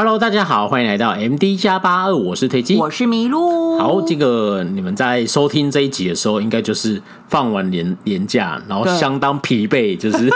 Hello，大家好，欢迎来到 MD 加八二，我是推机，我是麋鹿。好，这个你们在收听这一集的时候，应该就是放完年年假，然后相当疲惫，就是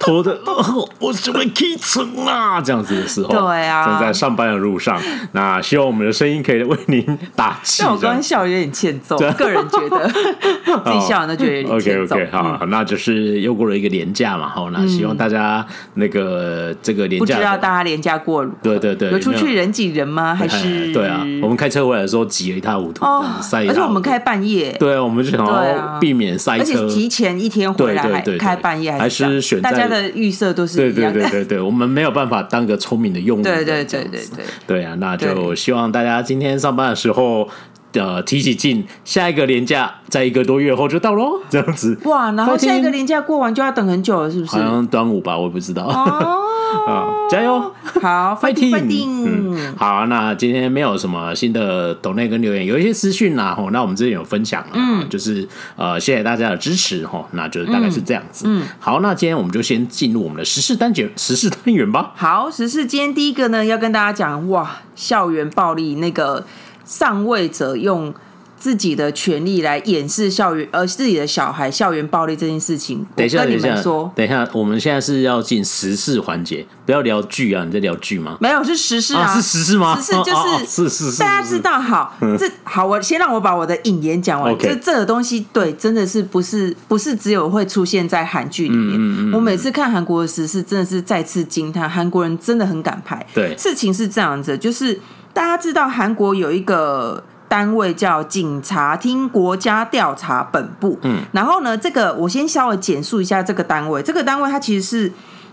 拖着、哦、我准备启程啊这样子的时候，对啊，正在上班的路上。那希望我们的声音可以为您打气。但我刚刚笑有点欠揍，个人觉得自己笑完都觉得有点欠揍。OK OK，好，嗯、那就是又过了一个年假嘛，好，那希望大家那个这个年假，不知道大家年假过了，对对对，有出去人挤人吗？还是？对啊，我们开车回来的时候挤了一塌糊涂，哦，塞，而且我们开半夜，对啊，我们就想要避免塞车，而且提前一天回来还开半夜，还是选大家的预设都是对对对对对，我们没有办法当个聪明的用户，对对对对对，对。啊，那就希望大家今天上班的时候。呃，提起劲，下一个年假在一个多月后就到喽，这样子。哇，然后下一个年假过完就要等很久了，是不是？好像端午吧，我也不知道。哦，啊，加油，好，fighting，fighting，好，那今天没有什么新的抖内跟留言，有一些私讯啦，吼，那我们之前有分享，嗯，就是呃，谢谢大家的支持，吼，那就是大概是这样子。嗯，好，那今天我们就先进入我们的时事单元，时事单元吧。好，时事今天第一个呢，要跟大家讲，哇，校园暴力那个。上位者用自己的权力来掩饰校园，呃，自己的小孩校园暴力这件事情。等一下，跟你们说，等一下，我们现在是要进时事环节，不要聊剧啊！你在聊剧吗？没有，是时事啊，啊是时事吗？时事就是、是是是，大家知道，好，这好，我先让我把我的引言讲完。这这个东西，对，真的是不是不是只有会出现在韩剧里面？嗯嗯嗯，我每次看韩国的时事，真的是再次惊叹，韩国人真的很敢拍。对，事情是这样子，就是。大家知道韩国有一个单位叫警察厅国家调查本部，嗯，然后呢，这个我先稍微简述一下这个单位，这个单位它其实是。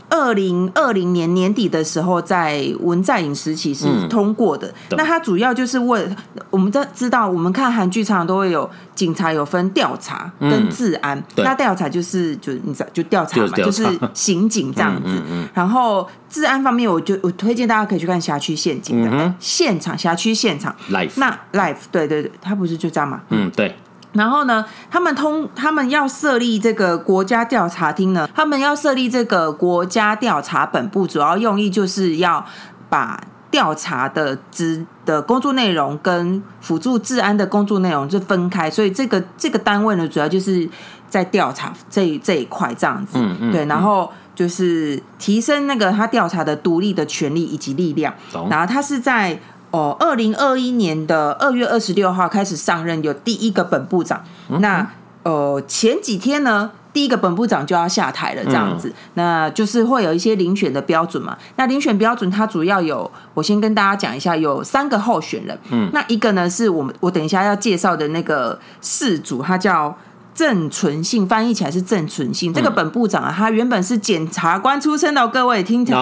二零二零年年底的时候，在文在寅时期是通过的。嗯、那它主要就是为我们在知道，我们看韩剧常常都会有警察有分调查跟治安。嗯、那调查就是就你知道就调查嘛，就是、就是刑警这样子。然后治安方面，我就我推荐大家可以去看《辖区陷阱》的、嗯、现场，辖区现场 Life 那 Life 对对对，它不是就这样嘛？嗯，对。然后呢，他们通他们要设立这个国家调查厅呢，他们要设立这个国家调查本部，主要用意就是要把调查的职的工作内容跟辅助治安的工作内容就分开，所以这个这个单位呢，主要就是在调查这这一块这样子，嗯嗯，对，然后就是提升那个他调查的独立的权利以及力量，然后他是在。哦，二零二一年的二月二十六号开始上任，有第一个本部长。嗯、那呃，前几天呢，第一个本部长就要下台了，这样子，嗯、那就是会有一些遴选的标准嘛。那遴选标准，它主要有，我先跟大家讲一下，有三个候选人。嗯，那一个呢，是我们我等一下要介绍的那个事主，他叫郑存信，翻译起来是郑存信。嗯、这个本部长啊，他原本是检察官出身的，各位听听，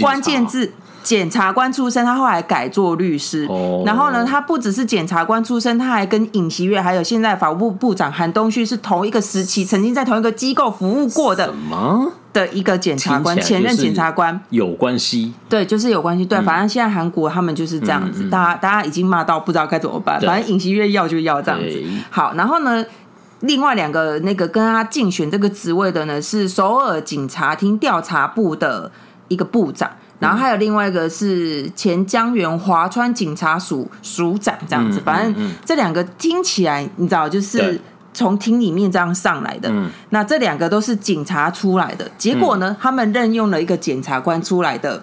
关键字。检察官出身，他后来改做律师。Oh. 然后呢，他不只是检察官出身，他还跟尹锡悦还有现在法务部部长韩东旭是同一个时期，曾经在同一个机构服务过的。什么？的一个检察官，前任检察官有关系。对，就是有关系。对，反正现在韩国他们就是这样子，嗯、大家大家已经骂到不知道该怎么办。反正尹锡悦要就要这样子。好，然后呢，另外两个那个跟他竞选这个职位的呢，是首尔警察厅调查部的一个部长。然后还有另外一个是前江原华川警察署署长这样子，反正这两个听起来你知道，就是从厅里面这样上来的。那这两个都是警察出来的，结果呢，他们任用了一个检察官出来的。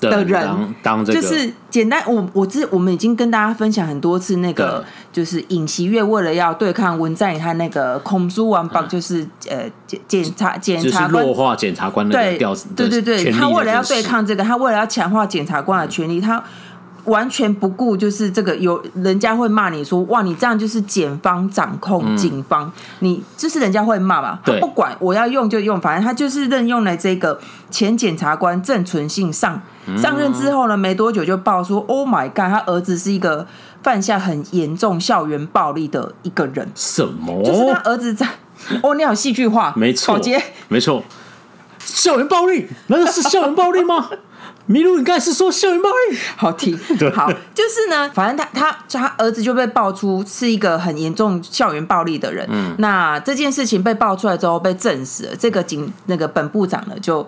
的人。当就是简单，我我知我们已经跟大家分享很多次那个，就是尹锡悦为了要对抗文在寅，他那个控诉完报，就是呃检检察检察官弱化检察官的调对对对对，他为了要对抗这个，他为了要强化检察官的权利，他完全不顾就是这个有人家会骂你说哇，你这样就是检方掌控警方，你就是人家会骂嘛，他不管我要用就用，反正他就是任用了这个前检察官郑存信上。上任之后呢，没多久就爆说，Oh my God，他儿子是一个犯下很严重校园暴力的一个人。什么？就是他儿子在…… 哦，你好戏剧化，没错，宝杰，没错。校园暴力？难道是校园暴力吗？麋鹿，你刚才是说校园暴力？好听，好，就是呢，反正他他他儿子就被爆出是一个很严重校园暴力的人。嗯，那这件事情被爆出来之后被证实了，这个警那个本部长呢就。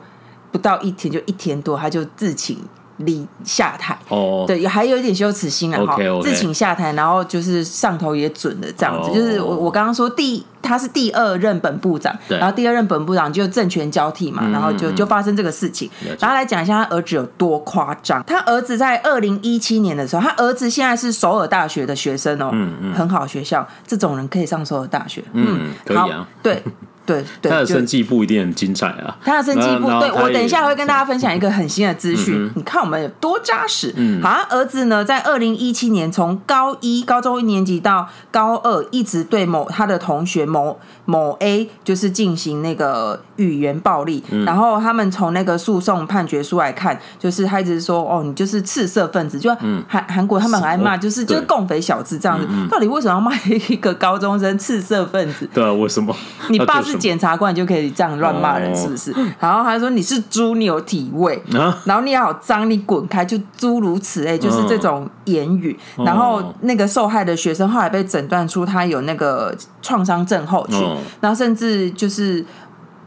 不到一天，就一天多，他就自请离下台。哦，对，还有一点羞耻心啊，哈自请下台，然后就是上头也准了这样子，哦、就是我我刚刚说第他是第二任本部长，然后第二任本部长就政权交替嘛，然后就就发生这个事情，然后来讲一下他儿子有多夸张。他儿子在二零一七年的时候，他儿子现在是首尔大学的学生哦，嗯嗯，很好学校，这种人可以上首尔大学，嗯，嗯可以啊，对。对，对，他的生计不一定很精彩啊。他的生计不，对，我等一下会跟大家分享一个很新的资讯。嗯、你看我们有多扎实。嗯，好，他儿子呢，在二零一七年从高一高中一年级到高二，一直对某他的同学某某 A 就是进行那个语言暴力。嗯、然后他们从那个诉讼判决书来看，就是他一直说哦，你就是赤色分子，就韩韩国他们很爱骂，就是就是共匪小子这样子。嗯、到底为什么要骂一个高中生赤色分子？对啊，为什么？你爸是？检察官你就可以这样乱骂人，是不是？然后他说你是猪，你有体味，然后你好脏，你滚开，就诸如此类，就是这种言语。然后那个受害的学生后来被诊断出他有那个创伤症候群，然后甚至就是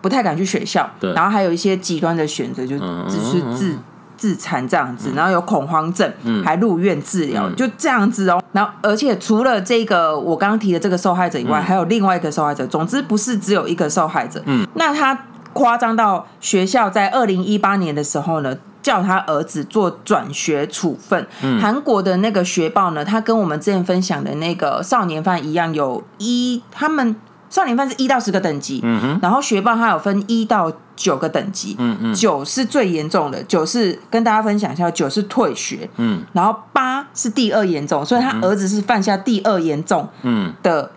不太敢去学校，然后还有一些极端的选择，就只是自。自残这样子，然后有恐慌症，嗯、还入院治疗，嗯、就这样子哦。然后，而且除了这个我刚刚提的这个受害者以外，嗯、还有另外一个受害者。总之，不是只有一个受害者。嗯，那他夸张到学校在二零一八年的时候呢，叫他儿子做转学处分。嗯，韩国的那个学报呢，他跟我们之前分享的那个少年犯一样，有一他们。少年犯是一到十个等级，嗯、哼。然后学报它有分一到九个等级，嗯嗯，九是最严重的，九是跟大家分享一下，九是退学，嗯，然后八是第二严重，所以他儿子是犯下第二严重，嗯。的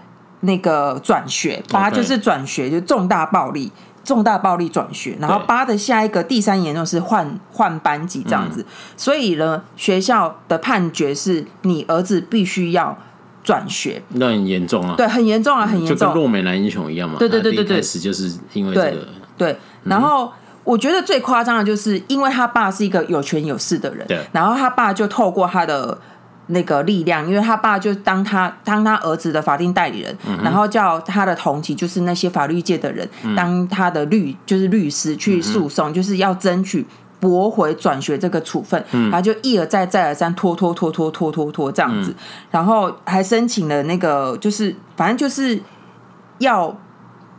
那个转学，八、嗯、就是转学，就重大暴力，重大暴力转学，然后八的下一个第三严重是换换班级这样子，嗯、所以呢，学校的判决是你儿子必须要。转学。那很严重啊，对，很严重啊，很严重，就跟洛美男英雄一样嘛。对对对对对，开始就是因为这个。对，对，然后我觉得最夸张的就是，因为他爸是一个有权有势的人，对，然后他爸就透过他的那个力量，因为他爸就当他当他儿子的法定代理人，嗯、然后叫他的同级，就是那些法律界的人，嗯、当他的律就是律师去诉讼，嗯、就是要争取。驳回转学这个处分，然后就一而再再而三拖拖拖拖拖拖拖这样子，然后还申请了那个，就是反正就是要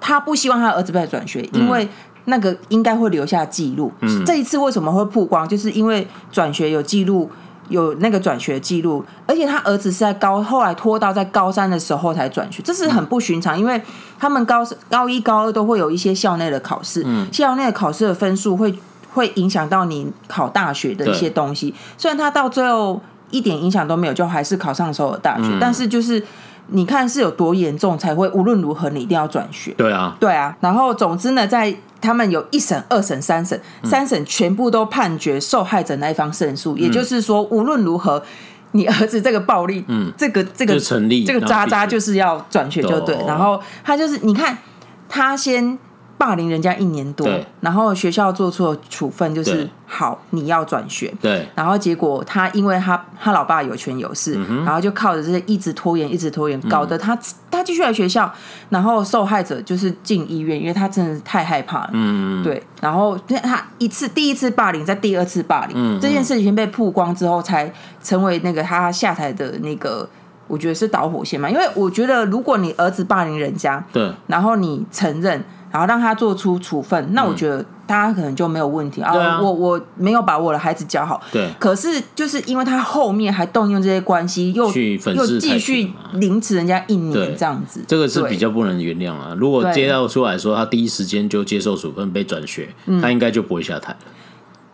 他不希望他儿子被转学，因为那个应该会留下记录。这一次为什么会曝光，就是因为转学有记录，有那个转学记录，而且他儿子是在高后来拖到在高三的时候才转学，这是很不寻常，因为他们高高一高二都会有一些校内的考试，校内的考试的分数会。会影响到你考大学的一些东西，对虽然他到最后一点影响都没有，就还是考上首尔大学。嗯、但是就是你看是有多严重，才会无论如何你一定要转学。对啊，对啊。然后总之呢，在他们有一审、二审、三审，三审全部都判决受害者那一方胜诉。嗯、也就是说，无论如何，你儿子这个暴力，嗯，这个这个成立，这个渣渣就是要转学就对。然后他就是你看他先。霸凌人家一年多，然后学校做出的处分就是好，你要转学。对，然后结果他因为他他老爸有权有势，嗯、然后就靠着这些一直拖延，一直拖延，搞得他、嗯、他继续来学校，然后受害者就是进医院，因为他真的是太害怕了。嗯，对，然后他一次第一次霸凌，在第二次霸凌，嗯、这件事情被曝光之后，才成为那个他下台的那个，我觉得是导火线嘛。因为我觉得如果你儿子霸凌人家，对，然后你承认。然后让他做出处分，那我觉得大家可能就没有问题、嗯、啊。我我没有把我的孩子教好，对。可是就是因为他后面还动用这些关系，又去又继续凌迟人家一年这样子，这个是比较不能原谅啊。如果接到出来说他第一时间就接受处分被转学，他应该就不会下台了。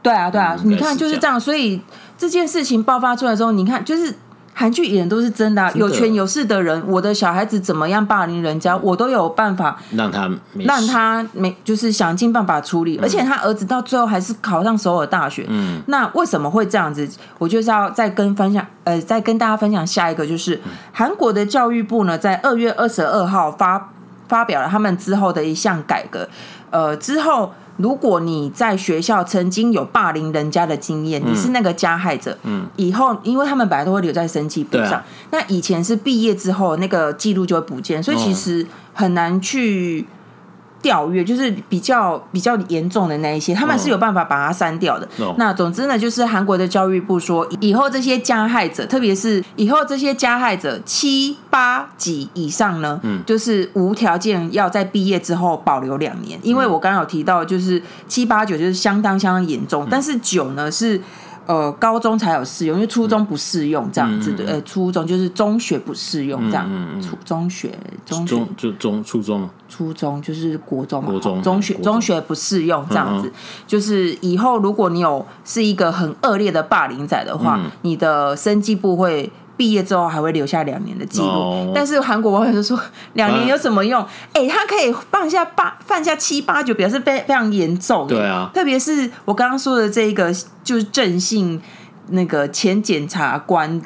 对啊，对啊，嗯、你看就是这样。所以这件事情爆发出来之后，你看就是。韩剧演都是真的，啊，有权有势的人，我的小孩子怎么样霸凌人家，我都有办法让他让他没，就是想尽办法处理。而且他儿子到最后还是考上首尔大学。嗯，那为什么会这样子？我就是要再跟分享，呃，再跟大家分享下一个，就是韩国的教育部呢，在二月二十二号发发表了他们之后的一项改革，呃，之后。如果你在学校曾经有霸凌人家的经验，嗯、你是那个加害者，嗯，以后因为他们本来都会留在生气簿上，啊、那以前是毕业之后那个记录就会不见，所以其实很难去调阅，就是比较比较严重的那一些，他们是有办法把它删掉的。哦、那总之呢，就是韩国的教育部说，以后这些加害者，特别是以后这些加害者七八级以上呢，嗯，就是无条件要在毕业之后保留两年，因为我刚刚有提到，就是七八九就是相当相当严重，嗯、但是九呢是。呃，高中才有适用，因为初中不适用这样子的。呃、嗯，初中就是中学不适用这样。嗯初中学，中学中就中初中，初中就是国中嘛。国中中学中学不适用这样子，嗯、就是以后如果你有是一个很恶劣的霸凌仔的话，嗯、你的生计部会。毕业之后还会留下两年的记录，oh, 但是韩国网友就说两年有什么用？哎、欸，他可以放下八犯下七八九，表示非非常严重。对啊，特别是我刚刚说的这个，就是郑姓那个前检察官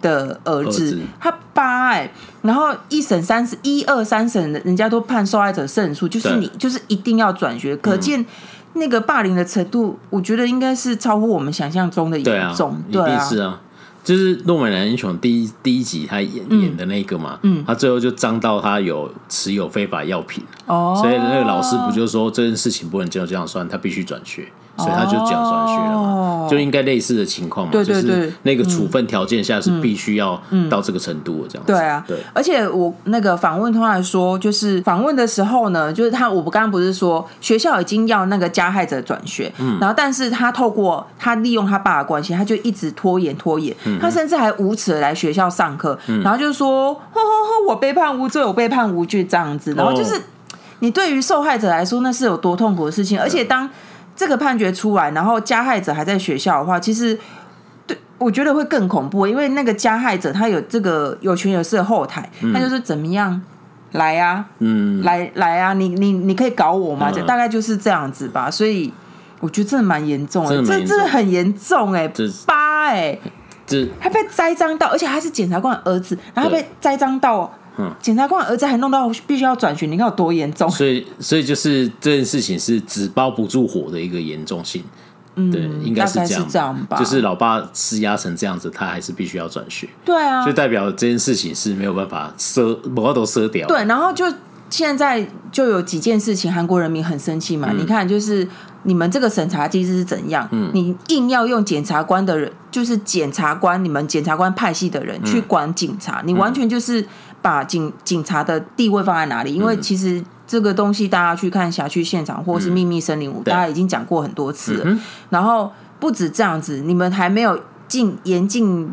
的儿子，他八哎、欸，然后一审三审一二三审，人家都判受害者胜诉，就是你就是一定要转学，可见那个霸凌的程度，我觉得应该是超乎我们想象中的严重。对啊。就是《诺美男英雄》第一第一集他演、嗯、演的那个嘛，嗯，他最后就张到他有持有非法药品，哦，所以那个老师不就说这件事情不能就这样算，他必须转学。所以他就讲转学了嘛，就应该类似的情况嘛，就是那个处分条件下是必须要到这个程度的这样子。对啊，对。而且我那个访问他来说，就是访问的时候呢，就是他我刚刚不是说学校已经要那个加害者转学，然后但是他透过他利用他爸的关系，他就一直拖延拖延，他甚至还无耻的来学校上课，然后就说呵呵呵，我背叛无罪，我背叛无罪这样子。然后就是你对于受害者来说，那是有多痛苦的事情，而且当。这个判决出来，然后加害者还在学校的话，其实对我觉得会更恐怖，因为那个加害者他有这个有权有势的后台，嗯、他就是怎么样来啊，嗯，来来啊，你你你可以搞我吗？嗯、大概就是这样子吧。所以我觉得真的蛮严重的，这真的很严重哎，八哎、欸，这还被栽赃到，而且他是检察官的儿子，然后被栽赃到。嗯，检察官儿子还弄到必须要转学，你看有多严重？所以，所以就是这件事情是纸包不住火的一个严重性。嗯，对，应该是这样，这样吧。就是老爸施压成这样子，他还是必须要转学。对啊，就代表这件事情是没有办法赊，某个都赊掉。对，然后就现在就有几件事情，韩国人民很生气嘛。嗯、你看，就是你们这个审查机制是怎样？嗯，你硬要用检察官的人，就是检察官，你们检察官派系的人去管警察，嗯、你完全就是。把警警察的地位放在哪里？因为其实这个东西，大家去看辖区现场或是秘密森林嗯，大家已经讲过很多次了。然后不止这样子，你们还没有尽严禁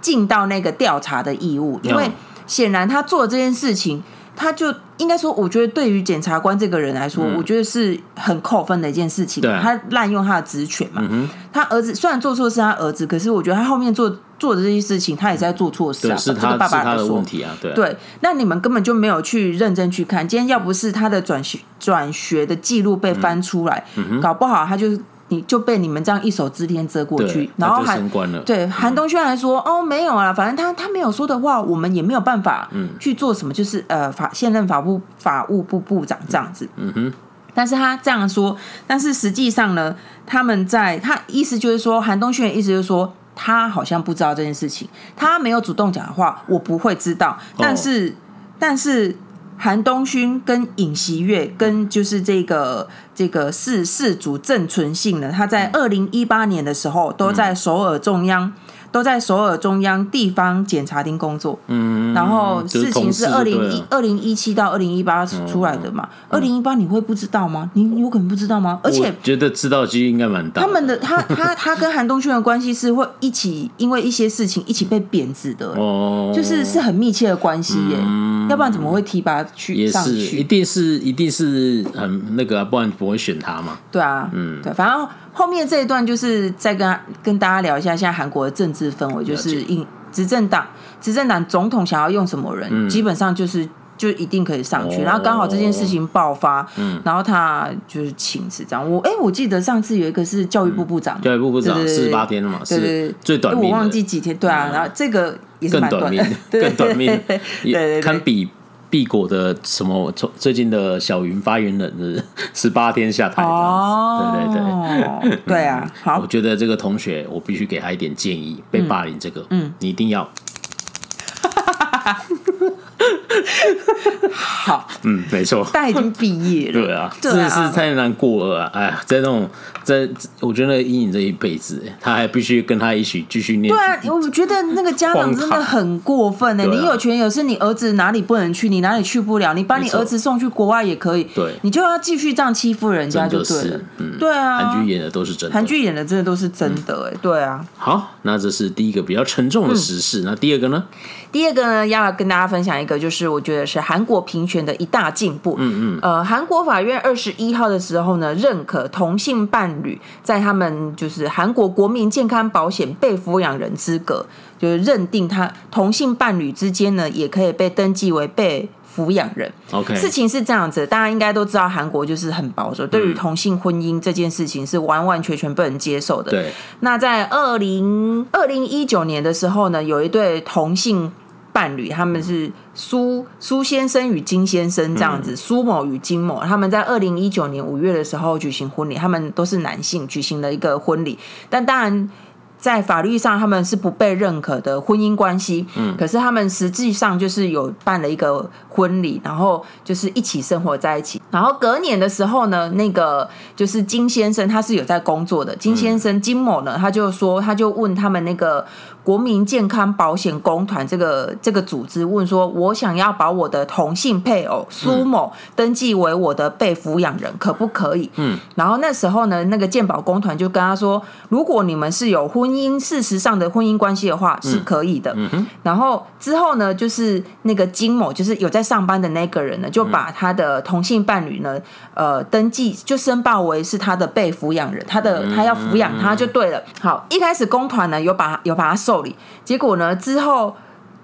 尽到那个调查的义务，因为显然他做这件事情。他就应该说，我觉得对于检察官这个人来说，嗯、我觉得是很扣分的一件事情。他滥用他的职权嘛，嗯、他儿子虽然做错是他儿子，可是我觉得他后面做做的这些事情，他也是在做错事啊。是他爸爸他的问题啊，对啊。对，那你们根本就没有去认真去看。今天要不是他的转学转学的记录被翻出来，搞不好他就。你就被你们这样一手遮天遮过去，然后还对韩东轩还说哦没有啊，反正他他没有说的话，我们也没有办法去做什么，就是呃法现任法务法务部部长这样子，嗯哼，但是他这样说，但是实际上呢，他们在他意思就是说韩东轩的意思就是说他好像不知道这件事情，他没有主动讲的话，我不会知道，但是但是。韩东勋跟尹锡月跟就是这个这个四四组郑存信呢，他在二零一八年的时候都在首尔中央。都在首尔中央地方检察厅工作，嗯，然后事情是二零一二零一七到二零一八出来的嘛？二零一八你会不知道吗？你有可能不知道吗？而且觉得知道几率应该蛮大。他们的他 他他跟韩东勋的关系是会一起因为一些事情一起被贬值的，哦，就是是很密切的关系耶，要不然怎么会提拔去上去？一定是一定是很那个啊，不然不会选他嘛。对啊，嗯，对，反正。后面这一段就是再跟跟大家聊一下现在韩国的政治氛围，就是因执政党执政党总统想要用什么人，嗯、基本上就是就一定可以上去。哦、然后刚好这件事情爆发，嗯、然后他就是请辞这样。我哎，我记得上次有一个是教育部部长，教育部部长四十八天了嘛，对对是，最短命，我忘记几天，对啊。然后这个也是蛮短命，更短命，对对，堪比。帝国的什么？从最近的小云发言人是 十八天下台这样子，对对对，对啊。好，我觉得这个同学，我必须给他一点建议。被霸凌这个，嗯，你一定要，好，嗯，没错，他已经毕业了，对啊，真的是太难过了，哎呀，在那种在，我觉得阴影这一辈子，他还必须跟他一起继续念。对啊，我觉得那个家长真的很过分呢。你有权有势，你儿子哪里不能去，你哪里去不了，你把你儿子送去国外也可以，对，你就要继续这样欺负人家就对了，嗯，对啊，韩剧演的都是真的，韩剧演的真的都是真的，哎，对啊。好，那这是第一个比较沉重的时事，那第二个呢？第二个呢，要跟大家分享一个，就是我觉得是韩国平权的一大进步。嗯嗯。呃，韩国法院二十一号的时候呢，认可同性伴侣在他们就是韩国国民健康保险被抚养人资格，就是认定他同性伴侣之间呢，也可以被登记为被抚养人。OK。事情是这样子，大家应该都知道，韩国就是很保守，对于同性婚姻这件事情是完完全全不能接受的。对。那在二零二零一九年的时候呢，有一对同性。伴侣，他们是苏苏先生与金先生这样子，苏某与金某，他们在二零一九年五月的时候举行婚礼，他们都是男性举行了一个婚礼，但当然。在法律上，他们是不被认可的婚姻关系。嗯，可是他们实际上就是有办了一个婚礼，然后就是一起生活在一起。然后隔年的时候呢，那个就是金先生，他是有在工作的。金先生金某呢，他就说，他就问他们那个国民健康保险公团这个这个组织，问说，我想要把我的同性配偶苏某登记为我的被抚养人，可不可以？嗯，然后那时候呢，那个健保公团就跟他说，如果你们是有婚姻事实上的婚姻关系的话是可以的，嗯嗯、然后之后呢，就是那个金某，就是有在上班的那个人呢，就把他的同性伴侣呢，呃，登记就申报为是他的被抚养人，他的他要抚养他就对了。好，一开始公团呢有把有把他受理，结果呢之后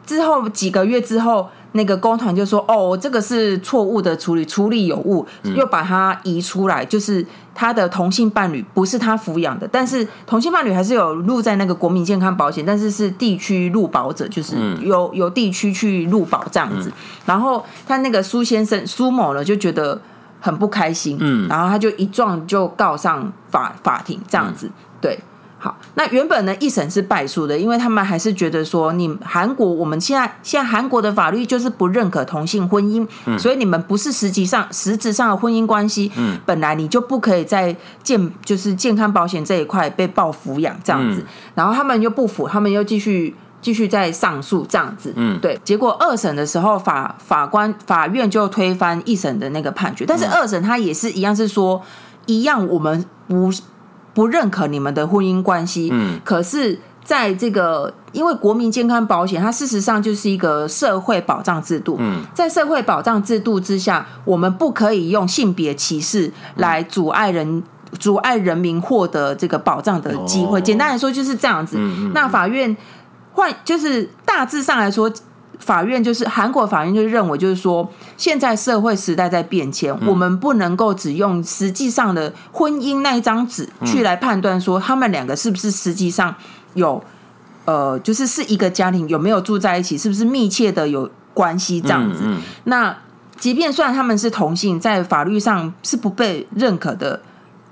之后几个月之后。那个公团就说：“哦，这个是错误的处理，处理有误，又把它移出来，就是他的同性伴侣不是他抚养的，但是同性伴侣还是有入在那个国民健康保险，但是是地区入保者，就是由由地区去入保这样子。然后他那个苏先生苏某呢，就觉得很不开心，嗯，然后他就一撞就告上法法庭这样子，对。”好，那原本呢，一审是败诉的，因为他们还是觉得说，你韩国我们现在现在韩国的法律就是不认可同性婚姻，嗯、所以你们不是实际上实质上的婚姻关系，嗯、本来你就不可以在健就是健康保险这一块被报抚养这样子，嗯、然后他们又不服，他们又继续继续在上诉这样子，嗯，对，结果二审的时候法法官法院就推翻一审的那个判决，但是二审他也是一样是说一样，我们不。不认可你们的婚姻关系，嗯，可是在这个，因为国民健康保险，它事实上就是一个社会保障制度，嗯，在社会保障制度之下，我们不可以用性别歧视来阻碍人阻碍人民获得这个保障的机会。简单来说就是这样子。那法院换就是大致上来说。法院就是韩国法院，就认为就是说，现在社会时代在变迁，嗯、我们不能够只用实际上的婚姻那一张纸去来判断说他们两个是不是实际上有呃，就是是一个家庭有没有住在一起，是不是密切的有关系这样子。嗯嗯、那即便算他们是同性，在法律上是不被认可的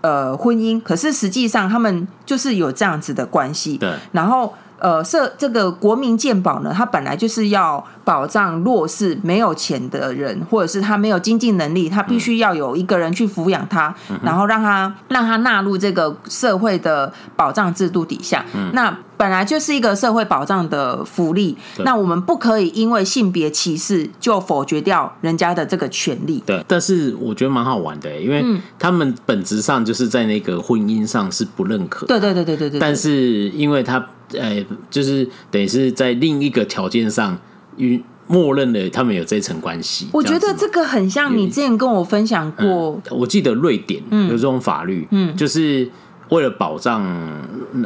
呃婚姻，可是实际上他们就是有这样子的关系。对，然后。呃，社这个国民健保呢，它本来就是要保障弱势、没有钱的人，或者是他没有经济能力，他必须要有一个人去抚养他，嗯、然后让他让他纳入这个社会的保障制度底下。嗯、那本来就是一个社会保障的福利，那我们不可以因为性别歧视就否决掉人家的这个权利。对，但是我觉得蛮好玩的，因为他们本质上就是在那个婚姻上是不认可。对对对对对对。但是因为他。呃，就是等于是在另一个条件上，与默认了他们有这层关系。我觉得这个很像你之前跟我分享过，嗯、我记得瑞典有这种法律，嗯，就是为了保障，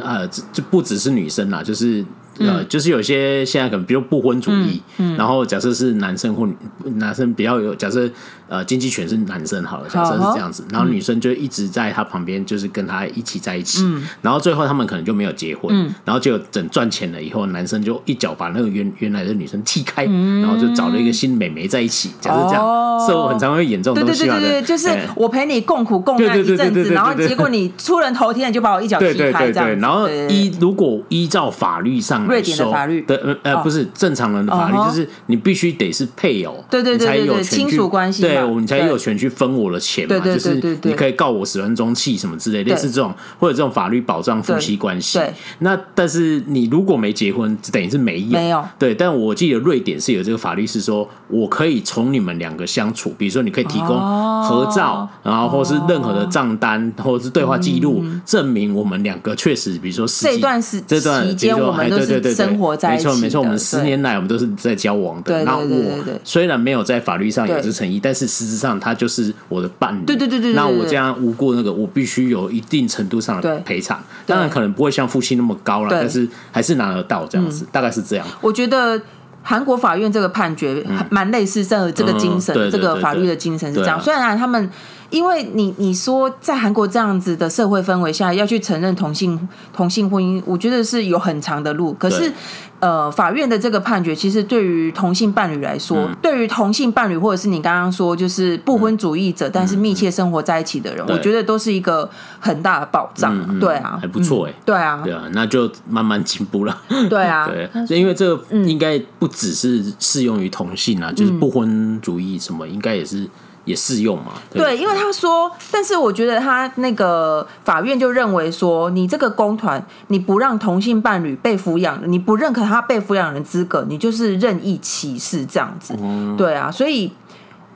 呃，就不只是女生啦，就是呃，嗯、就是有些现在可能比如不婚主义，嗯，嗯。然后假设是男生或女男生比较有假设呃经济权是男生好了，假设是这样子，然后女生就一直在他旁边，就是跟他一起在一起，然后最后他们可能就没有结婚，然后就等赚钱了以后，男生就一脚把那个原原来的女生踢开，然后就找了一个新美眉在一起，假设这样，社会很常会演这种东西嘛，对，就是我陪你共苦共难一阵子，然后结果你出人头地，你就把我一脚踢开这样，然后依如果依照法律上来说，对，呃，不是正常人的法律，就是你必须得是配偶，对对对，才有权去，对，我们才有权去分我的钱嘛，就是你可以告我始乱终弃什么之类，类似这种或者这种法律保障夫妻关系。那但是你如果没结婚，等于是没有，没有。对，但我记得瑞典是有这个法律，是说我可以从你们两个相处，比如说你可以提供合照，然后或是任何的账单或者是对话记录，证明我们两个确实，比如说这段时这段期间我们都是生活在一起，没错没错，我们十年来我们都是在交往的。然后我虽然没有在法律上有这诚意，但是实质上他就是我的伴侣。对对对对。那我这样无过那个，我必须有一定程度上的赔偿。当然可能不会像夫妻那么高了，但是还是拿得到这样子，大概是这样。我觉得韩国法院这个判决蛮类似这这个精神，这个法律的精神是这样。虽然他们。因为你你说在韩国这样子的社会氛围下要去承认同性同性婚姻，我觉得是有很长的路。可是，呃，法院的这个判决其实对于同性伴侣来说，嗯、对于同性伴侣或者是你刚刚说就是不婚主义者，嗯、但是密切生活在一起的人，嗯、我觉得都是一个很大的保障。嗯、对啊，还不错哎。对啊，对啊，那就慢慢进步了。对啊，对，因为这个应该不只是适用于同性啊，嗯、就是不婚主义什么，应该也是。也适用嘛？对，对，因为他说，但是我觉得他那个法院就认为说，你这个公团，你不让同性伴侣被抚养，你不认可他被抚养人资格，你就是任意歧视这样子。嗯、对啊，所以，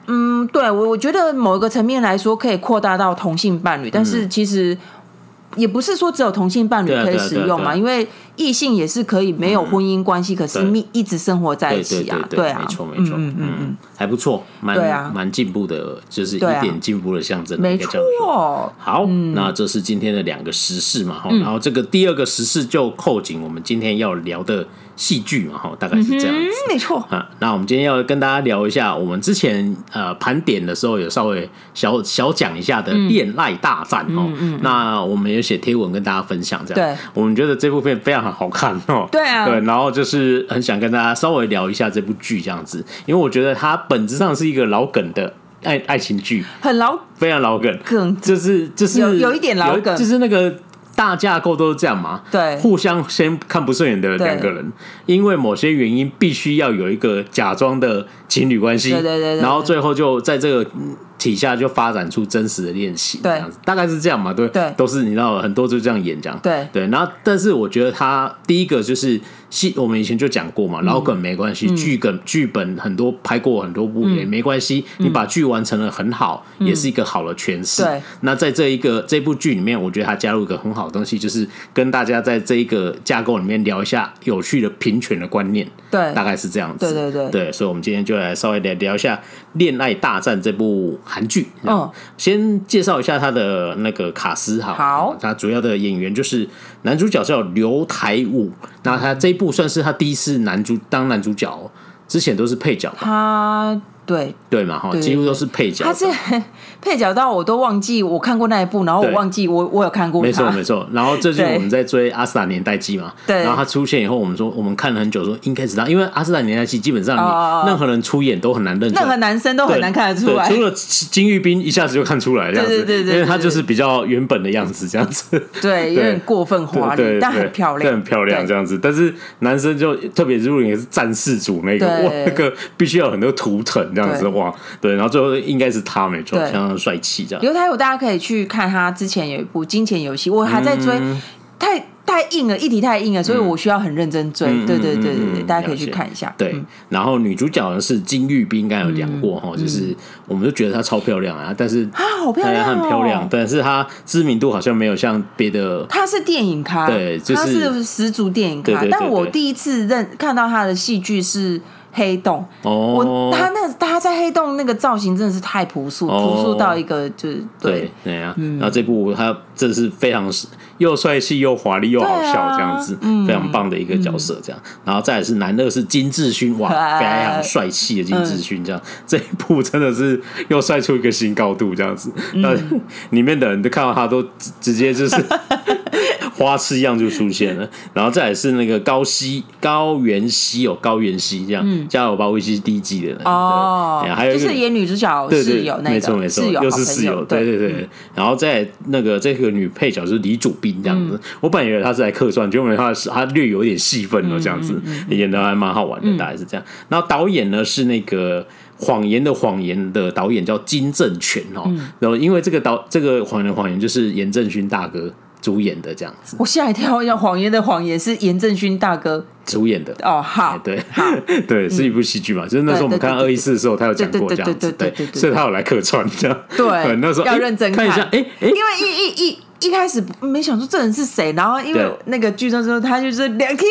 嗯，对我我觉得某一个层面来说，可以扩大到同性伴侣，但是其实。也不是说只有同性伴侣可以使用嘛，因为异性也是可以没有婚姻关系，可是密一直生活在一起啊，对啊，没错没错，嗯嗯嗯，还不错，蛮蛮进步的，就是一点进步的象征，没错。好，那这是今天的两个时事嘛，然后这个第二个时事就扣紧我们今天要聊的。戏剧嘛，哈，大概是这样子，没错。啊，那我们今天要跟大家聊一下，我们之前呃盘点的时候有稍微小小讲一下的《恋爱大战》哦。嗯那我们有写贴文跟大家分享，这样。对。我们觉得这部片非常好看哦。对啊。对，然后就是很想跟大家稍微聊一下这部剧这样子，因为我觉得它本质上是一个老梗的爱爱情剧，很老，非常老梗，梗就是就是有有一点老梗，就是那个。大架构都是这样嘛？对，互相先看不顺眼的两个人，因为某些原因必须要有一个假装的情侣关系，对对，对对对，然后最后就在这个体下就发展出真实的练习，这样子，大概是这样嘛？对，对都是你知道很多就这样演这样，对对。然后，但是我觉得他第一个就是。戏我们以前就讲过嘛，老梗没关系，剧梗剧本很多拍过很多部也没关系，你把剧完成的很好，也是一个好的诠释。对，那在这一个这部剧里面，我觉得他加入一个很好的东西，就是跟大家在这一个架构里面聊一下有趣的平权的观念。对，大概是这样子。对对对，对，所以，我们今天就来稍微聊聊一下《恋爱大战》这部韩剧。嗯，先介绍一下他的那个卡斯哈。好，他主要的演员就是男主角叫刘台武，那他这一。部算是他第一次男主当男主角，之前都是配角。他对对嘛哈，几乎都是配角。他是配角到我都忘记我看过那一部，然后我忘记我我有看过。没错没错。然后最近我们在追《阿斯达年代记》嘛，对。然后他出现以后，我们说我们看了很久，说应该知道，因为《阿斯达年代记》基本上你任何人出演都很难认出，任何男生都很难看得出来。除了金玉斌一下子就看出来这样子，对对对，因为他就是比较原本的样子这样子，对，有点过分华丽，但很漂亮，很漂亮这样子。但是男生就特别如果你是战士组那个，哇，那个必须要很多图腾这样子哇，对。然后最后应该是他没错，相当帅气这样。刘台武大家可以去看他之前有一部《金钱游戏》，我还在追，嗯、太太硬了，议题太硬了，所以我需要很认真追。嗯、对对对对对，大家可以去看一下。对，然后女主角呢是金玉彬，应该有讲过哈，嗯、就是我们就觉得她超漂亮啊，但是啊，好漂亮，很漂亮，但是她知名度好像没有像别的。她是电影咖，对，就是、她是十足电影咖，对对对对，但我第一次认看到她的戏剧是。黑洞。哦，我他那他在黑洞那个造型真的是太朴素，朴素到一个就是对对呀。然后这部他真的是非常又帅气又华丽又好笑这样子，非常棒的一个角色这样。然后再来是男二是金志勋，哇，非常帅气的金志勋这样。这一部真的是又帅出一个新高度这样子，那里面的人都看到他都直接就是。花痴一样就出现了，然后再来是那个高希高原希哦，高原希这样，嗯，加油吧，维基第一季的人哦，还有就是演女主角室友那个，没错没错，又是室友，对。对对，然后在那个这个女配角是李主彬这样子，我本来以为她是来客串，结果她是她略有点戏份了这样子，演的还蛮好玩的，大概是这样。然后导演呢是那个谎言的谎言的导演叫金正权哦，然后因为这个导这个谎言的谎言就是严正勋大哥。主演的这样子，我吓一跳，要谎言的谎言是严正勋大哥。主演的。哦，好，对，对，是一部戏剧嘛，就是那时候我们看二一四的时候，他有讲过这样子，对，所以他有来客串这样，对，那时候要认真看一下，哎哎，因为一一一。一开始没想出这人是谁，然后因为那个剧中说他就是两天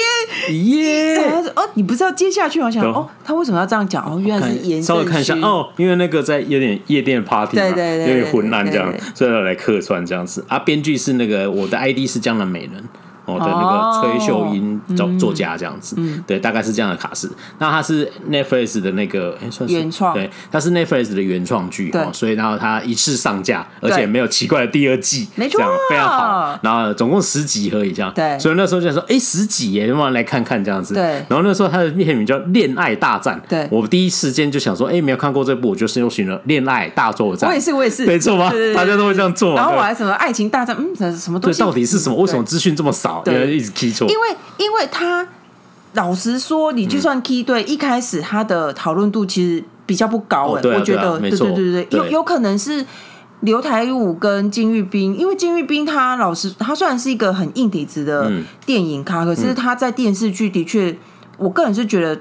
耶，他说哦，你不知道接下去，我想哦，他为什么要这样讲？哦，原来是严正勋，稍微看一下。哦，因为那个在有点夜店 party 嘛，有点混乱这样，所以要来客串这样子。啊。编剧是那个我的 ID 是江南美人。哦，的那个崔秀英作作家这样子，对，大概是这样的卡司。那他是 Netflix 的那个原创，对，他是 Netflix 的原创剧，哦所以然后他一次上架，而且没有奇怪的第二季，没错，非常好。然后总共十集而已，这样，对。所以那时候就想说，哎，十集耶，要不然来看看这样子。对。然后那时候他的片名叫《恋爱大战》，对。我第一时间就想说，哎，没有看过这部，我就搜寻了《恋爱大作战》。我也是，我也是，没错吧？大家都会这样做。然后我还什么爱情大战，嗯，什什么东西？到底是什么？为什么资讯这么少？对，一直 key 错，因为因为他老实说，你就算 key 对，一开始他的讨论度其实比较不高哎，我觉得，对对对对，有有可能是刘台武跟金玉彬，因为金玉彬他老实，他虽然是一个很硬底子的电影咖，可是他在电视剧的确，我个人是觉得。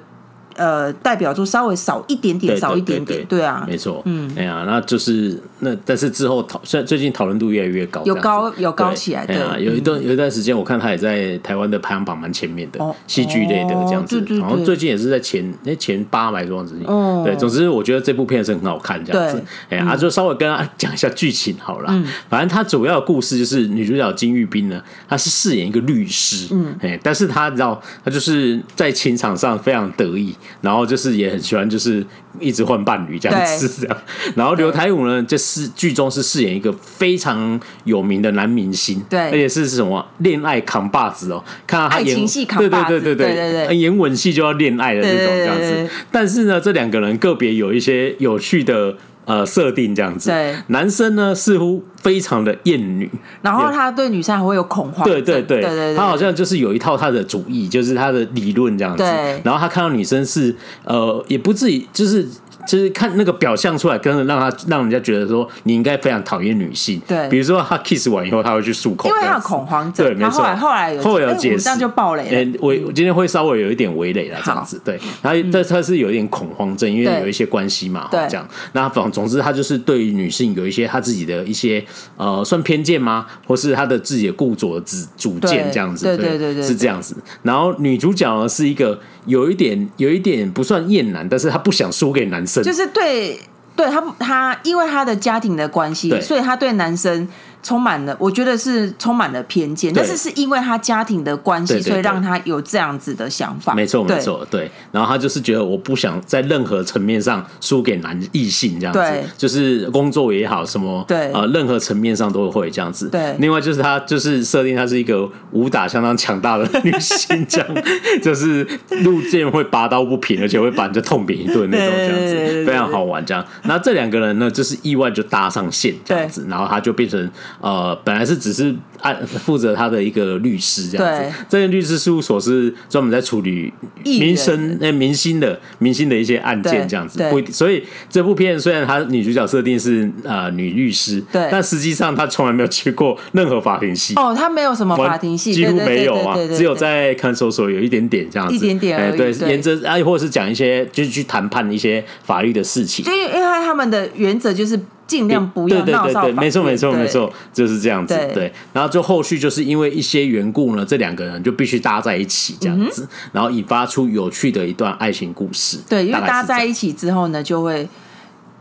呃，代表作稍微少一点点，少一点点，对啊，没错，嗯，哎呀，那就是那，但是之后讨，虽然最近讨论度越来越高，有高有高起来，对。啊，有一段有一段时间，我看他也在台湾的排行榜蛮前面的，戏剧类的这样子，然后最近也是在前那前八百多之一，对，总之我觉得这部片是很好看，这样子，哎呀，就稍微跟他讲一下剧情好了，反正他主要的故事就是女主角金玉彬呢，她是饰演一个律师，嗯，哎，但是她知道她就是在情场上非常得意。然后就是也很喜欢，就是一直换伴侣这样子，这样。然后刘台武呢，就是剧中是饰演一个非常有名的男明星，对，而且是什么恋爱扛把子哦，看到他演情戏扛把子，对对对对对对，对，演吻戏就要恋爱的那种这样子。但是呢，这两个人个别有一些有趣的。呃，设定这样子，对，男生呢似乎非常的厌女，然后他对女生还会有恐慌，对对对，对对对，他好像就是有一套他的主义，就是他的理论这样子，对，然后他看到女生是呃，也不至于就是。就是看那个表象出来，跟让他让人家觉得说你应该非常讨厌女性。对，比如说他 kiss 完以后，他会去漱口，因为他有恐慌症。对，没错。后来后来有后来有解释，这样就爆雷了。哎，我我今天会稍微有一点围雷了，这样子。对，然后但他是有一点恐慌症，因为有一些关系嘛，对，这样。那总总之，他就是对于女性有一些他自己的一些呃，算偏见吗？或是他的自己的固着主主见这样子？对对对对，是这样子。然后女主角呢是一个。有一点，有一点不算厌男，但是她不想输给男生，就是对，对他，他因为他的家庭的关系，所以他对男生。充满了，我觉得是充满了偏见，但是是因为他家庭的关系，所以让他有这样子的想法。没错，没错，对。然后他就是觉得我不想在任何层面上输给男异性这样子，就是工作也好，什么对呃，任何层面上都会这样子。对。另外就是他就是设定他是一个武打相当强大的女性，这样 就是路见会拔刀不平，而且会把人家痛扁一顿那种这样子，非常好玩这样。那这两个人呢，就是意外就搭上线这样子，然后他就变成。呃，本来是只是按负责他的一个律师这样子，这间律师事务所是专门在处理民生那明星的明星的一些案件这样子，不，所以这部片虽然他女主角设定是呃女律师，对，但实际上她从来没有去过任何法庭戏哦，她没有什么法庭戏，几乎没有啊，只有在看守所有一点点这样子，一点点而已，对，沿着啊，或者是讲一些就是去谈判一些法律的事情，就因为他们的原则就是。尽量不要闹上法院。没错，没错，没错，就是这样子。对，对，然后就后续就是因为一些缘故呢，这两个人就必须搭在一起，这样子，嗯、然后引发出有趣的一段爱情故事。对，因为搭在一起之后呢，就会。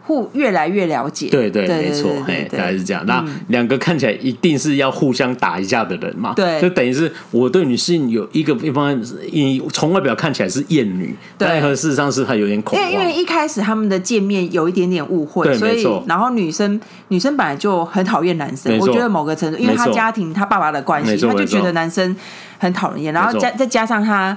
互越来越了解，对对，没错，哎，大概是这样。那两个看起来一定是要互相打一架的人嘛？对，就等于是我对女性有一个一方，你从外表看起来是厌女，但和事实上是她有点恐慌。因为因为一开始他们的见面有一点点误会，所以然后女生女生本来就很讨厌男生，我觉得某个程度，因为他家庭他爸爸的关系，他就觉得男生很讨厌，然后加再加上他。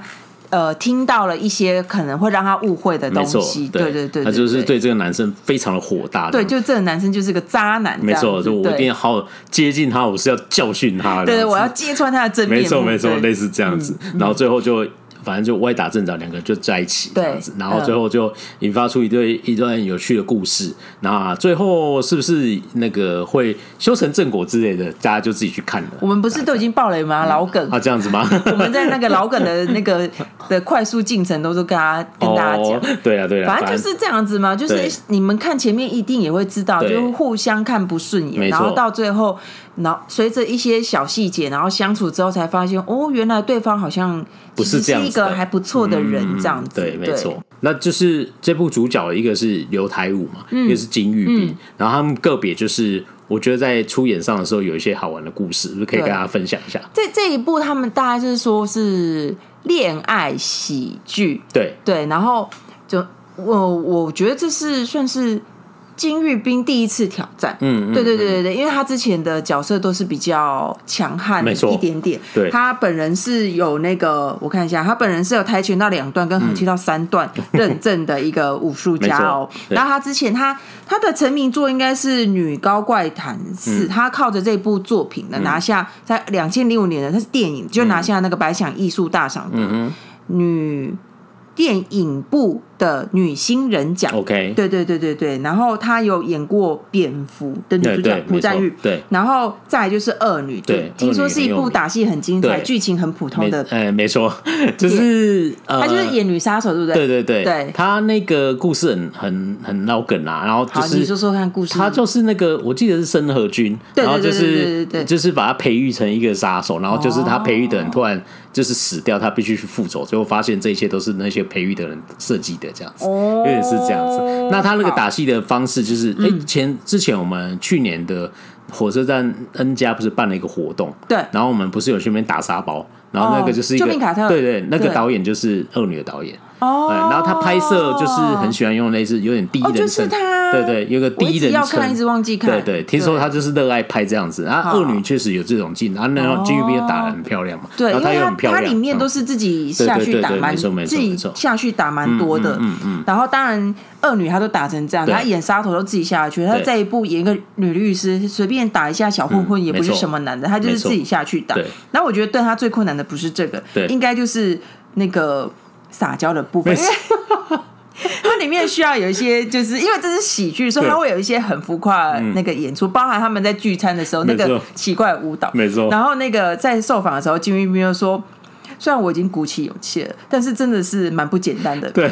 呃，听到了一些可能会让他误会的东西，对对对，他就是对这个男生非常的火大，对，就这个男生就是个渣男，没错，就我一定要好接近他，我是要教训他的，对，我要揭穿他的真面。目，没错没错，类似这样子，然后最后就。反正就歪打正着，两个人就在一起这样子，然后最后就引发出一对一段有趣的故事。那最后是不是那个会修成正果之类的，大家就自己去看了。我们不是都已经爆雷吗？老梗啊，这样子吗？我们在那个老梗的 那个的快速进程，都是跟大家跟大家讲。对啊，对啊，反正就是这样子嘛。就是你们看前面一定也会知道，就是互相看不顺眼，然后到最后，然后随着一些小细节，然后相处之后才发现，哦，原来对方好像。不是这样，是一个还不错的人，这样子。对，没错。那就是这部主角，一个是刘台武嘛，一个是金玉彬，然后他们个别就是，我觉得在出演上的时候有一些好玩的故事，是不是可以跟大家分享一下？这这一部他们大概就是说是恋爱喜剧，对对。然后就我我觉得这是算是。金玉彬第一次挑战，嗯，对对对对对，因为他之前的角色都是比较强悍一点点，对，他本人是有那个，我看一下，他本人是有跆拳道两段跟合气道三段 认证的一个武术家哦。然后他之前他他的成名作应该是《女高怪谈四》，他靠着这部作品呢拿下在两千零五年的他是电影就拿下那个百想艺术大赏的女电影部的女新人奖，OK，对对对对对，然后她有演过蝙蝠的女主角朴赞玉，对，然后再来就是恶女，对，听说是一部打戏很精彩，剧情很普通的，哎，没错，就是她就是演女杀手，对不对？对对对，对，她那个故事很很很老梗啊，然后就是你说说看故事，她就是那个我记得是申河君，然后就是就是把她培育成一个杀手，然后就是她培育的人突然就是死掉，她必须去复仇，最后发现这一切都是那些培育的人设计的，这样子。有点是这样子，那他那个打戏的方式就是，哎，前之前我们去年的火车站 N 家不是办了一个活动，对，然后我们不是有去那边打沙包，然后那个就是一个，对对，那个导演就是恶女的导演。哦，然后他拍摄就是很喜欢用类似有点第一人称，对对，有个第一人称，要看一直忘记看，对对，听说他就是热爱拍这样子，然后恶女确实有这种劲，然后那个金玉彬打的很漂亮嘛，对，因为他他里面都是自己下去打蛮，自己下去打蛮多的，嗯嗯，然后当然恶女她都打成这样，她演杀头都自己下去，她在一部演一个女律师，随便打一下小混混也不是什么难的，她就是自己下去打，然后我觉得对她最困难的不是这个，应该就是那个。撒娇的部分，因为 它里面需要有一些，就是因为这是喜剧，所以它会有一些很浮夸那个演出，包含他们在聚餐的时候那个奇怪的舞蹈，没错。然后那个在受访的时候，金玉彬又说：“虽然我已经鼓起勇气了，但是真的是蛮不简单的。”对。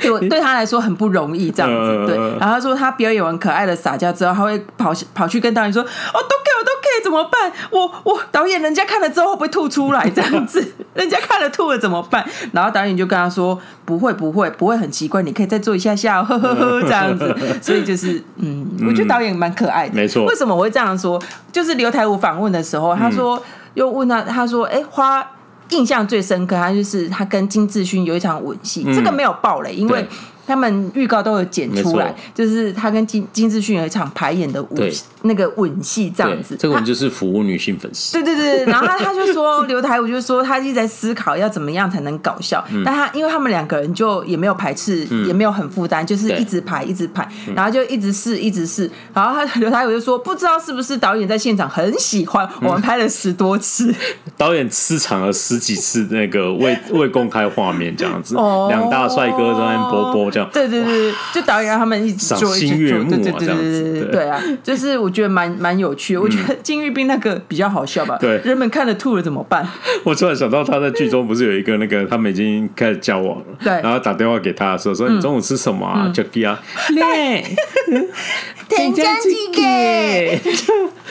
对我 对他来说很不容易，这样子对。然后他说他表演完可爱的撒娇之后，他会跑跑去跟导演说：“哦，都给，我都怎么办？我我导演人家看了之后会不会吐出来？这样子，人家看了吐了怎么办？”然后导演就跟他说：“不会，不会，不会很奇怪，你可以再做一下下，呵呵呵，这样子。”所以就是嗯，我觉得导演蛮可爱的，没错。为什么我会这样说？就是刘台武访问的时候，他说又问他，他说：“哎，花。”印象最深刻，他就是他跟金志勋有一场吻戏，嗯、这个没有爆雷，因为。他们预告都有剪出来，就是他跟金金志勋有一场排演的舞，那个吻戏这样子。这个就是服务女性粉丝。对对对，然后他 他就说刘台武就说他一直在思考要怎么样才能搞笑，但他因为他们两个人就也没有排斥，也没有很负担，就是一直排一直排，然后就一直试一直试。然后他 刘台武就说不知道是不是导演在现场很喜欢我们拍了十多次，导演吃场了十几次那个 未未公开画面这样子，两大帅哥在那边播播。这样。对对对，就导演让他们一直做，一直做，对对对对对对啊，就是我觉得蛮蛮有趣的。我觉得金玉斌那个比较好笑吧？对，人们看了吐了怎么办？我突然想到他在剧中不是有一个那个他们已经开始交往了，对，然后打电话给他说说你中午吃什么啊？Jackie 啊，对，添加剂给，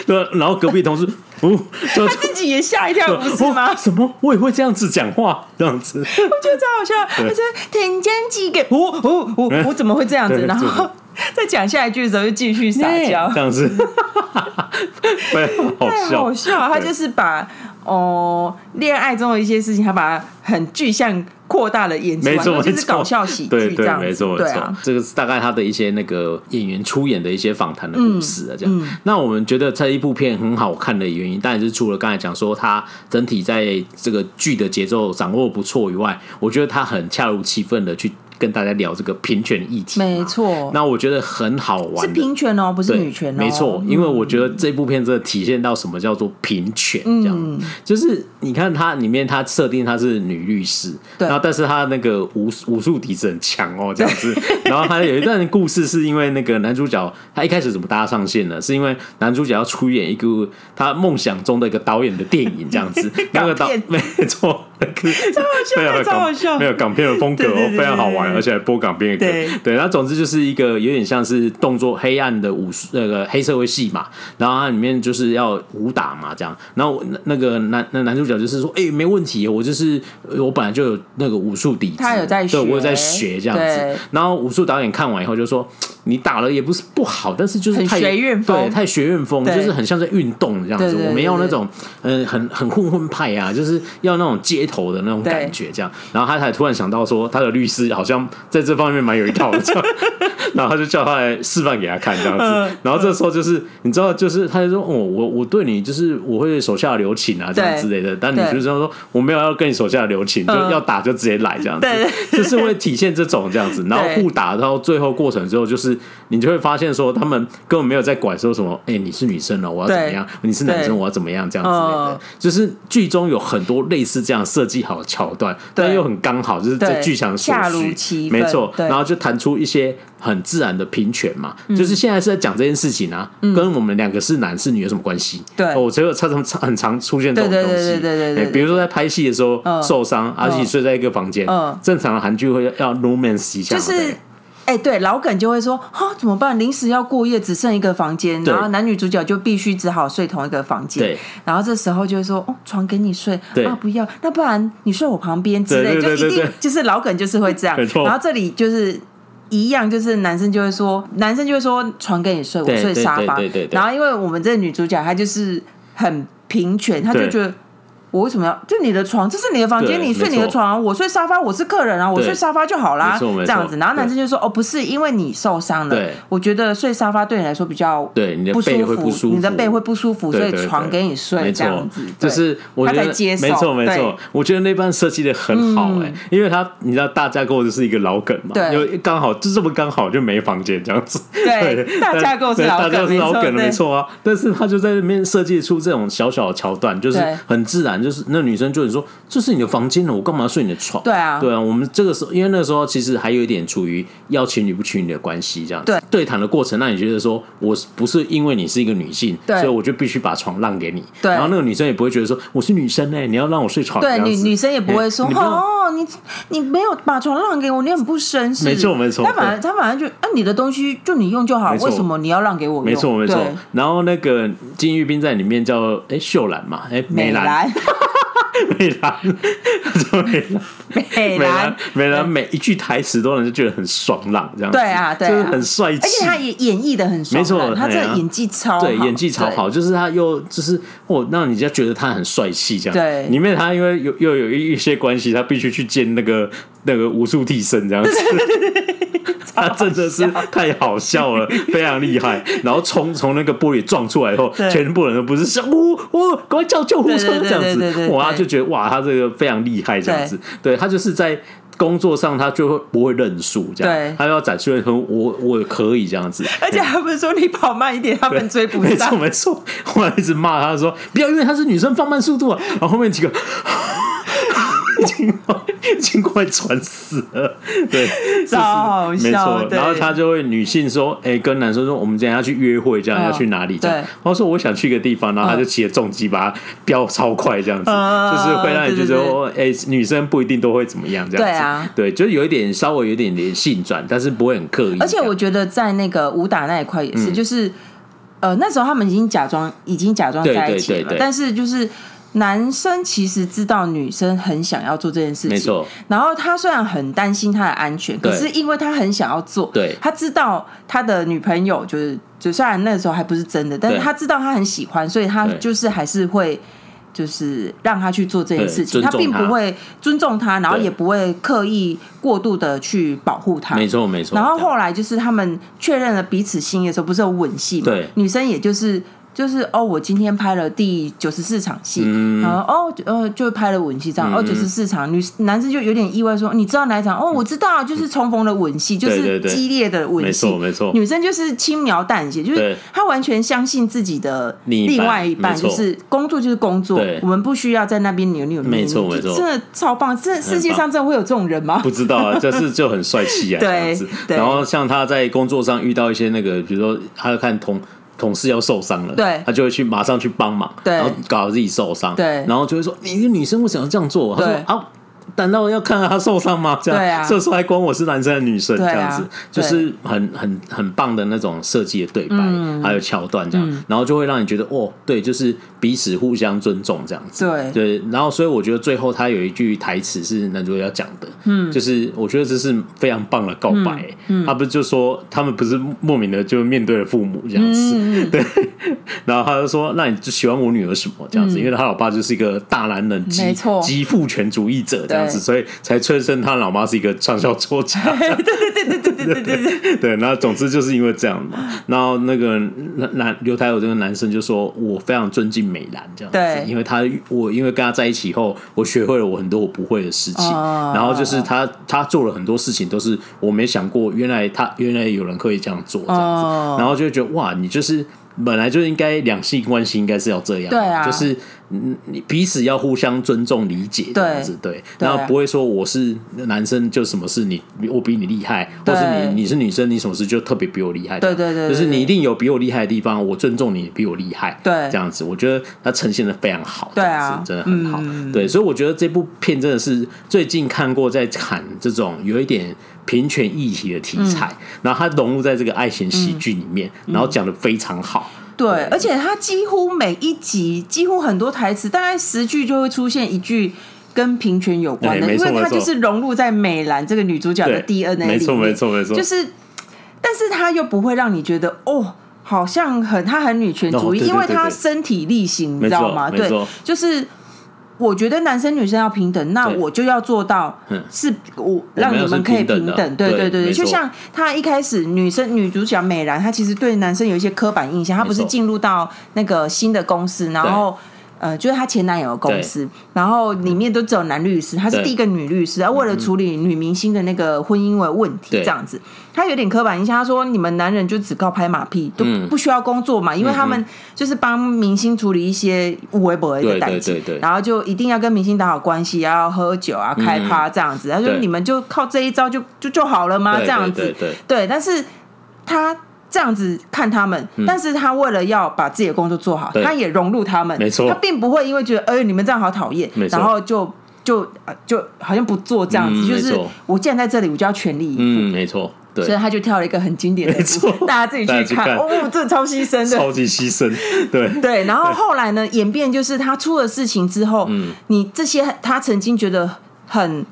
对，然后隔壁同事。哦，他自己也吓一跳，不是吗？什么？我也会这样子讲话，这样子，我觉得超好笑。我说添加剂给，我我我我怎么会这样子？然后 再讲下一句的时候就继续撒娇，这样子，非常好笑。好笑，他就是把哦恋爱中的一些事情，他把它很具象。扩大了演技，没错，就是搞笑喜剧这样子，对，对，没错，没错。这个是大概他的一些那个演员出演的一些访谈的故事啊，这样。那我们觉得这一部片很好看的原因，当然是除了刚才讲说它整体在这个剧的节奏掌握不错以外，我觉得他很恰如其分的去。跟大家聊这个平权议题，没错。那我觉得很好玩，是平权哦，不是女权哦。没错，因为我觉得这部片真的体现到什么叫做平权，这样、嗯、就是你看它里面，它设定她是女律师，然后但是她那个武武术底子很强哦，这样子。然后还有一段故事，是因为那个男主角他一开始怎么搭上线呢？是因为男主角要出演一个他梦想中的一个导演的电影，这样子。那个导 没错。超好笑，超好笑，没有港片的风格哦，非常好玩，而且还播港片的歌。对，然后总之就是一个有点像是动作黑暗的武术那个黑社会戏嘛，然后它里面就是要武打嘛，这样。然后那那个男那男主角就是说，哎，没问题，我就是我本来就有那个武术底子，他有在学，对，我有在学这样子。然后武术导演看完以后就说，你打了也不是不好，但是就是太学院风，对，太学院风，就是很像在运动这样子。我们要那种嗯，很很混混派啊，就是要那种街。头的那种感觉，这样，然后他才突然想到说，他的律师好像在这方面蛮有一套的，这样，然后他就叫他来示范给他看，这样子。然后这时候就是，你知道，就是他就说，哦，我我对你就是我会手下留情啊，这样之类的。但女律师说，我没有要跟你手下留情，就要打就直接来这样子，就是会体现这种这样子。然后互打到最后过程之后，就是你就会发现说，他们根本没有在管说什么，哎，你是女生了，我要怎么样？你是男生，我要怎么样？这样之类的。就是剧中有很多类似这样。设计好的桥段，但又很刚好，就是在剧场所需，没错。然后就弹出一些很自然的平权嘛，就是现在是在讲这件事情啊，跟我们两个是男是女有什么关系？对，我觉得常常很常出现这种东西，对对对，比如说在拍戏的时候受伤，而且睡在一个房间，正常的韩剧会要 romance 一下，就是。哎，欸、对，老梗就会说，哈，怎么办？临时要过夜，只剩一个房间，然后男女主角就必须只好睡同一个房间。对，然后这时候就会说，哦，床给你睡，啊，不要，那不然你睡我旁边之类，就一定就是老梗就是会这样。没错。然后这里就是一样，就是男生就会说，男生就会说，床给你睡，我睡沙发。对对对，对对对。然后因为我们这个女主角她就是很平权，她就觉得。我为什么要？就你的床，这是你的房间，你睡你的床，我睡沙发，我是客人啊，我睡沙发就好啦。这样子。然后男生就说：“哦，不是，因为你受伤了，我觉得睡沙发对你来说比较对你的背会不舒服，你的背会不舒服，所以床给你睡这样子。”就是我觉得没错没错，我觉得那班设计的很好哎，因为他你知道大架构就是一个老梗嘛，因为刚好就这么刚好就没房间这样子。对，大架构是老梗，是老梗没错啊。但是他就在那边设计出这种小小的桥段，就是很自然。就是那女生就是说，这是你的房间了，我干嘛要睡你的床？对啊，对啊。我们这个时候，因为那个时候其实还有一点处于要娶女不娶女的关系，这样子对对谈的过程。那你觉得说，我不是因为你是一个女性，对所以我就必须把床让给你？对。然后那个女生也不会觉得说，我是女生哎、欸，你要让我睡床？对，女女生也不会说，哦，你你没有把床让给我，你很不绅士。没错没错。他反正他反正就啊，你的东西就你用就好，为什么你要让给我用？没错没错。然后那个金玉彬在里面叫哎、欸、秀兰嘛，哎、欸、美兰。美兰美兰，美兰，美兰，美兰，每一句台词都让人觉得很爽朗，这样子，对啊，对，就是很帅气，而且他也演绎的很爽，没错，他这个演技超好，对，演技超好，就是他又就是哦，让人家觉得他很帅气，这样，对，里面他因为有又有一一些关系，他必须去见那个那个武术替身，这样子。他真的是太好笑了，非常厉害。然后从从那个玻璃撞出来以后，全部人都不是想，呜呜，赶快叫救护车这样子。哇，就觉得哇，他这个非常厉害这样子。对，他就是在工作上，他就会不会认输这样，他要展示说，我我可以这样子。而且他不是说你跑慢一点，他们追不上。没错没错，后来一直骂他说，不要因为他是女生放慢速度啊。然后后面几个。已经快喘死了，对，超好笑，没错。然后他就会女性说：“哎、欸，跟男生说，我们今天要去约会，这样、哦、要去哪里？这样。”然后说：“我想去一个地方。”然后他就骑着重机把它飙超快，这样子，嗯、就是会让你觉得说：“哎、欸，女生不一定都会怎么样。”这样子，对啊，对，就是有一点稍微有一点点性转，但是不会很刻意。而且我觉得在那个武打那一块也是，嗯、就是呃，那时候他们已经假装已经假装在一起了，对对对对，但是就是。男生其实知道女生很想要做这件事情，没错。然后他虽然很担心他的安全，可是因为他很想要做，对，他知道他的女朋友就是，就虽然那个时候还不是真的，但是他知道他很喜欢，所以他就是还是会，就是让他去做这件事情。他并不会尊重他，然后也不会刻意过度的去保护他。没错，没错。然后后来就是他们确认了彼此心意的时候，不是有吻戏吗？对，女生也就是。就是哦，我今天拍了第九十四场戏，嗯、然后哦呃就拍了吻戏这样，嗯、哦九十四场，女男生就有点意外说，你知道哪一场？哦，我知道，就是重逢的吻戏，就是激烈的吻戏，没错没错。女生就是轻描淡写，就是她完全相信自己的另外一半，就是工作就是工作，我们不需要在那边扭扭没错没错，真的超棒。这世界上真的会有这种人吗？不知道啊，就是就很帅气啊，对，对。然后像他在工作上遇到一些那个，比如说他要看同。同事要受伤了，对，他就会去马上去帮忙，对，然后搞得自己受伤，对，然后就会说：“你一个女生为什么要这样做？”他说：“啊。”难道要看到他受伤吗？这样，对啊，这时候还管我是男生还是女生？这样子，就是很很很棒的那种设计的对白，还有桥段这样，然后就会让你觉得哦，对，就是彼此互相尊重这样子。对对，然后所以我觉得最后他有一句台词是男主角要讲的，嗯，就是我觉得这是非常棒的告白。嗯他不是就说他们不是莫名的就面对了父母这样子，对，然后他就说：“那你就喜欢我女儿什么这样子？”因为他老爸就是一个大男人，极极父权主义者这样。所以才催生他老妈是一个畅销作家。对对对对对对对对对对。然后 总之就是因为这样嘛。然后那个男刘台友这个男生就说：“我非常尊敬美兰这样子，因为他我因为跟他在一起后，我学会了我很多我不会的事情。哦、然后就是他他做了很多事情都是我没想过，原来他原来有人可以这样做这样子。哦、然后就觉得哇，你就是。”本来就应该两性关系应该是要这样，对啊，就是你彼此要互相尊重理解这样子，对，然后不会说我是男生就什么事你我比你厉害，或是你你是女生你什么事就特别比我厉害，对对对，就是你一定有比我厉害的地方，我尊重你比我厉害，对，这样子我觉得它呈现的非常好，对啊，真的很好，对，所以我觉得这部片真的是最近看过在砍这种有一点。平权议题的题材，嗯、然后它融入在这个爱情喜剧里面，嗯、然后讲的非常好。对，对而且他几乎每一集，几乎很多台词，大概十句就会出现一句跟平权有关的，欸、因为他就是融入在美兰这个女主角的 DNA 里面。没错，没错，没错。就是，但是他又不会让你觉得哦，好像很她很女权主义，因为她身体力行，你知道吗？对，就是。我觉得男生女生要平等，那我就要做到是我让你们可以平等。对对对对，就像他一开始女生女主角美兰，她其实对男生有一些刻板印象。她不是进入到那个新的公司，然后呃，就是她前男友的公司，然后里面都只有男律师，她是第一个女律师，然后为了处理女明星的那个婚姻的问题，这样子。她有点刻板印象，她说：“你们男人就只靠拍马屁，都不需要工作嘛，因为他们就是帮明星处理一些无微博的代志，然后就一定要跟明星打好关系，要喝酒啊、开趴这样子。她说你们就靠这一招就就就好了吗？这样子，对。但是他这样子看他们，但是他为了要把自己的工作做好，他也融入他们，没错。他并不会因为觉得哎，你们这样好讨厌，然后就就就好像不做这样子，就是我既然在这里，我就要全力以赴，嗯，没错。”所以他就跳了一个很经典的舞，错 大家自己去看。去哦，这超牺牲的，超级牺牲。对 对，然后后来呢，演变就是他出了事情之后，嗯，你这些他曾经觉得很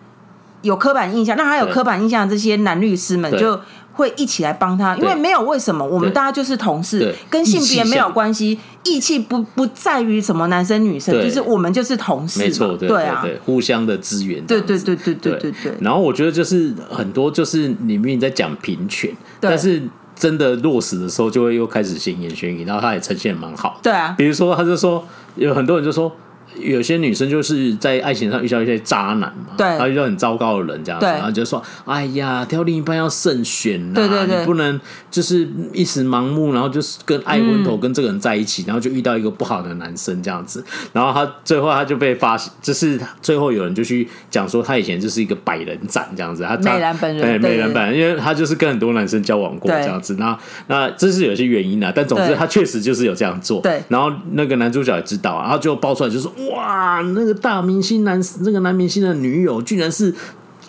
有刻板印象，那他有刻板印象的这些男律师们就。会一起来帮他，因为没有为什么，我们大家就是同事，跟性别没有关系，义气不不在于什么男生女生，就是我们就是同事，没错，对啊，互相的资源，对对对对对对。对。然后我觉得就是很多就是你明明在讲平权，但是真的落实的时候，就会又开始闲言闲语，然后他也呈现蛮好，对啊，比如说他就说有很多人就说。有些女生就是在爱情上遇到一些渣男嘛，对，然后遇到很糟糕的人这样子，然后就说：“哎呀，挑另一半要慎选呐，对对对，你不能就是一时盲目，然后就是跟爱昏头跟这个人在一起，嗯、然后就遇到一个不好的男生这样子。然后他最后他就被发现，就是最后有人就去讲说他以前就是一个百人斩这样子，他美男本人对美男本人，因为他就是跟很多男生交往过这样子。那那这是有些原因的，但总之他确实就是有这样做。对，然后那个男主角也知道，然后就爆出来就是哇那。个大明星男，那个男明星的女友居然是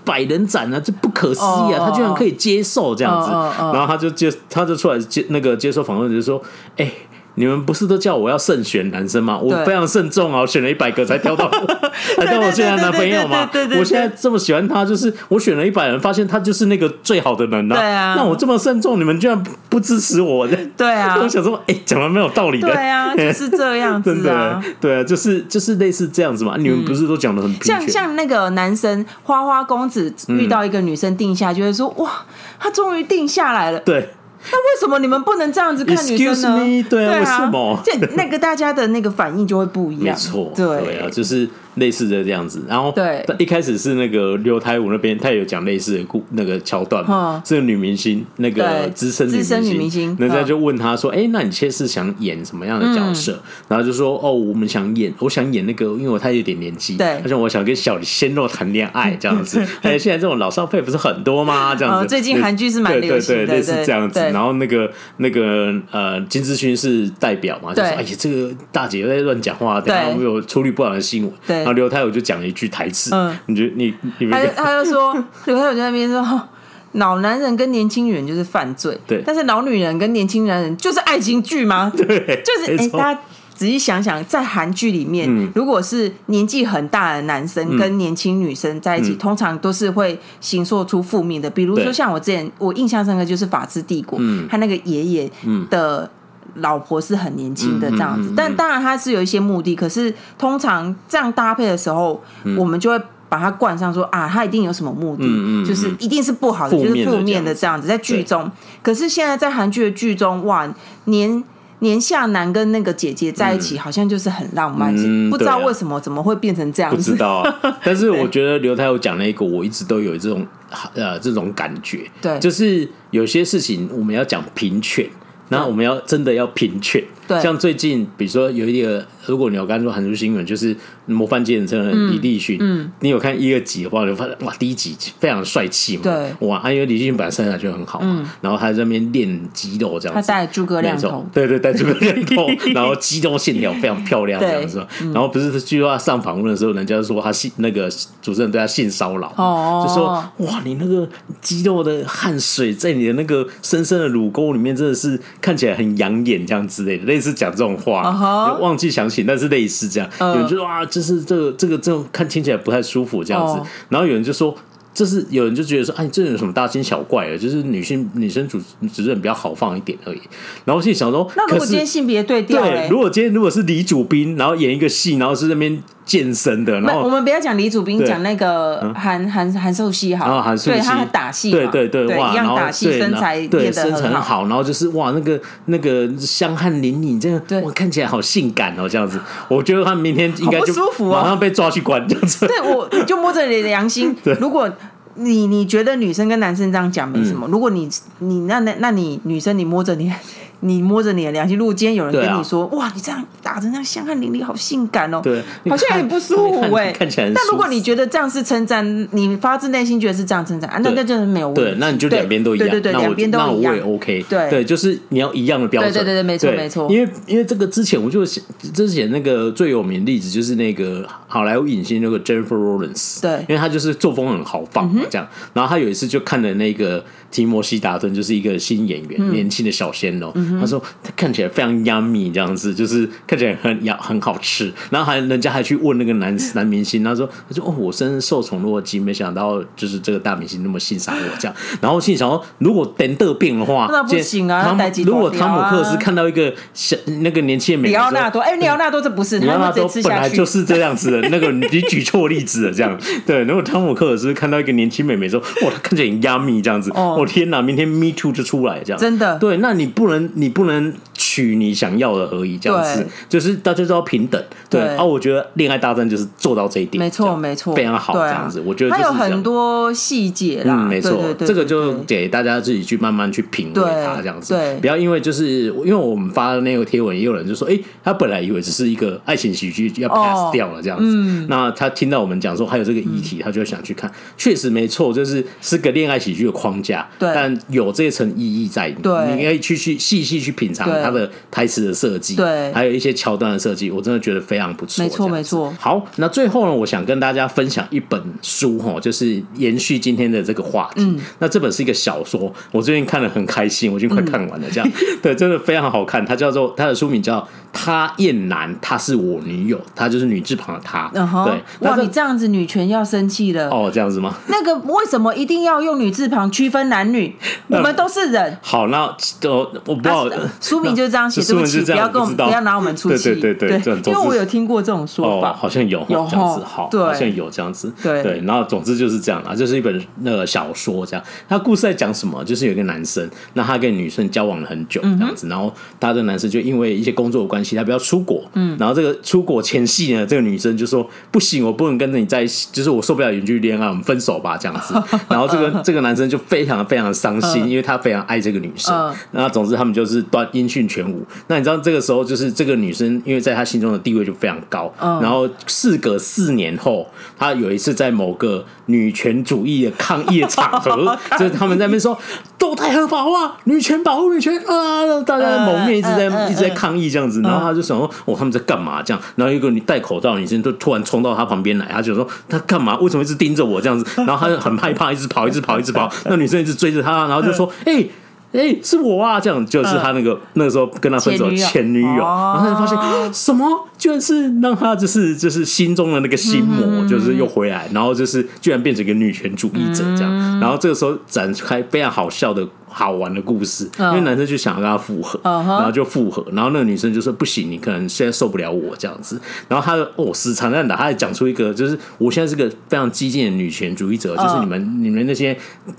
百人斩啊，这不可思议啊！Oh, 他居然可以接受这样子，oh, oh, oh. 然后他就接，他就出来接那个接受访问，就说：“哎、欸。”你们不是都叫我要慎选男生吗？我非常慎重啊，我选了一百个才挑到我，才挑我现在男朋友嘛。我现在这么喜欢他，就是我选了一百人，发现他就是那个最好的人啊。对啊，那我这么慎重，你们居然不支持我？对啊，我想说，哎、欸，讲的没有道理的。对啊，就是这样子啊。对啊，就是就是类似这样子嘛。你们不是都讲的很像像那个男生花花公子遇到一个女生定下，就会说哇，他终于定下来了。对。那为什么你们不能这样子看女生呢？对啊，对啊，为什么？这那个大家的那个反应就会不一样。没错，对啊，就是。类似的这样子，然后对，一开始是那个刘台武那边，他也有讲类似的故那个桥段嘛，是个女明星，那个资深资深女明星，人家就问他说：“哎，那你现在是想演什么样的角色？”然后就说：“哦，我们想演，我想演那个，因为我太有点年纪，对，而且我想跟小鲜肉谈恋爱这样子。哎，现在这种老少配不是很多吗？这样子，最近韩剧是蛮流行的，类似这样子。然后那个那个呃，金志勋是代表嘛，就说：哎呀，这个大姐又在乱讲话，等下会有出力不好的新闻。对，然后刘太友就讲了。一句台词，嗯，你觉得你你他他就说，刘太武在那边说，老男人跟年轻女人就是犯罪，对，但是老女人跟年轻男人就是爱情剧吗？对，就是哎、欸，大家仔细想想，在韩剧里面，嗯、如果是年纪很大的男生跟年轻女生在一起，嗯、通常都是会行说出负面的，比如说像我之前我印象深刻就是《法治帝国》，嗯，他那个爷爷的。老婆是很年轻的这样子，但当然他是有一些目的。可是通常这样搭配的时候，我们就会把它冠上说啊，他一定有什么目的，就是一定是不好的，就是负面的这样子。在剧中，可是现在在韩剧的剧中，哇，年年下男跟那个姐姐在一起，好像就是很浪漫，不知道为什么怎么会变成这样子。不知道，但是我觉得刘太有讲了一个，我一直都有这种呃这种感觉，对，就是有些事情我们要讲平权。那我们要真的要平权，对，像最近比如说有一个，如果你有刚说韩剧新闻，就是模范计程车李立勋，嗯，你有看一二集的话，就发现哇，第一集非常帅气嘛，对，哇，因为李立勋本来身材就很好嘛，然后他在那边练肌肉这样子，他带诸葛亮头，对对，带诸葛亮头，然后肌肉线条非常漂亮 这样子，然后不是据说他上访问的时候，人家说他性那个主持人对他性骚扰，哦，就说哇，你那个肌肉的汗水在你的那个深深的乳沟里面，真的是。看起来很养眼，这样之类的，类似讲这种话，uh huh. 忘记详情，但是类似这样。Uh. 有人就说啊，就是这个这个这种看听起来不太舒服这样子，uh. 然后有人就说。这是有人就觉得说，哎、啊，这有什么大惊小怪的？就是女性女生主主任比较豪放一点而已。然后我心里想说，那如果今天性别对调，对，如果今天如果是李主斌，然后演一个戏，然后是那边健身的，然后我们不要讲李祖斌，讲那个韩韩韩寿熙好，韩寿熙，对他打戏，对对对，哇，一样打戏，身材对身材很好，然后就是哇，那个那个香汗淋漓，这样哇，看起来好性感哦，这样子，我觉得他明天应该就马上被抓去关这样子。对，我就摸着你的良心，如果。你你觉得女生跟男生这样讲没什么？嗯、如果你你那那那你女生你摸着你。你摸着你的良心，如果今天有人跟你说：“啊、哇，你这样打成这样香汗淋漓，好性感哦！”对，好像很不舒服哎。看起来，但如果你觉得这样是称赞，你发自内心觉得是这样称赞，啊，那那真的没有问题。对，那你就两边都一样。对对对，两边都一样。那我也 OK。对对，就是你要一样的标准。对对对，没错没错。因为因为这个之前我就之前那个最有名的例子就是那个好莱坞影星那个 Jennifer Lawrence。对，因为他就是作风很豪放嘛，这样。然后他有一次就看了那个提摩西·达顿，就是一个新演员，年轻的小鲜肉。他说他看。起来非常 yummy 这样子，就是看起来很要很好吃，然后还人家还去问那个男男明星，他说他说哦，我真是受宠若惊，没想到就是这个大明星那么欣赏我这样。然后心里想说，如果等得病的话，那不行啊。如果汤姆克斯看到一个小那个年轻的美，里奥纳多，哎，里奥纳多这不是，里奥纳多本来就是这样子的，那个 你举错例子了，这样对。如果汤姆克斯看到一个年轻美眉说，哇，她看起来很 yummy 这样子，哦天哪，明天 Me Too 就出来这样，真的。对。那你不能，你不能。取你想要的而已，这样子，就是大家都要平等。对啊，我觉得《恋爱大战》就是做到这一点，没错没错，非常好，这样子。我觉得它有很多细节啦，没错，这个就给大家自己去慢慢去品味它，这样子。对，不要因为就是因为我们发的那个贴文，也有人就说，哎，他本来以为只是一个爱情喜剧要 pass 掉了这样子，那他听到我们讲说还有这个议题，他就想去看，确实没错，就是是个恋爱喜剧的框架，但有这层意义在，对，你可以去去细细去品尝它的台词的设计，对，还有一些桥段的设计，我真的觉得非常不错，没错没错。好，那最后呢，我想跟大家分享一本书哈，就是延续今天的这个话题。那这本是一个小说，我最近看了很开心，我已经快看完了，这样，对，真的非常好看。它叫做它的书名叫《他厌男，她是我女友》，她就是女字旁的她。对，哇，你这样子女权要生气了哦，这样子吗？那个为什么一定要用女字旁区分男女？我们都是人。好，那我我不知道，书名就是这样写，对不起，不要跟我们不要拿我们出气，对对对，因为我有听过这种说法，好像有有这样子，好，好像有这样子，对对。然后总之就是这样啊，就是一本那个小说这样。他故事在讲什么？就是有一个男生，那他跟女生交往了很久这样子，然后他的男生就因为一些工作的关系，他不要出国，嗯，然后这个出国前夕呢，这个女生就说不行，我不能跟着你在一起，就是我受不了远距离恋爱，我们分手吧这样子。然后这个这个男生就非常非常的伤心，因为他非常爱这个女生。那总之他们就是断音讯全无。那你知道这个时候就是这个女生，因为在他心中的地位就非常高。然后事隔四年后，他有一次在某个女权主义的抗议的场合，就是他们在那边说堕胎合法化，女权保护女权啊，大家蒙面一直在一直在抗议这样子。然后他就想说，哦，他们在干嘛这样？然后一个你戴口罩的女生就突然冲到他旁边来，他就说他干嘛？为什么一直盯着我这样子？然后他就很害怕，一直跑，一直跑，一直跑。那女生一直追着他，然后就说，哎。哎、欸，是我啊！这样就是他那个、嗯、那个时候跟他分手的前女友，女友。哦、然后他就发现什么，居然是让他就是就是心中的那个心魔，嗯、就是又回来，然后就是居然变成一个女权主义者这样，嗯、然后这个时候展开非常好笑的。好玩的故事，因为男生就想要跟他复合，然后就复合，然后那个女生就说不行，你可能现在受不了我这样子，然后他哦死缠烂打，他还讲出一个就是我现在是个非常激进的女权主义者，就是你们你们那些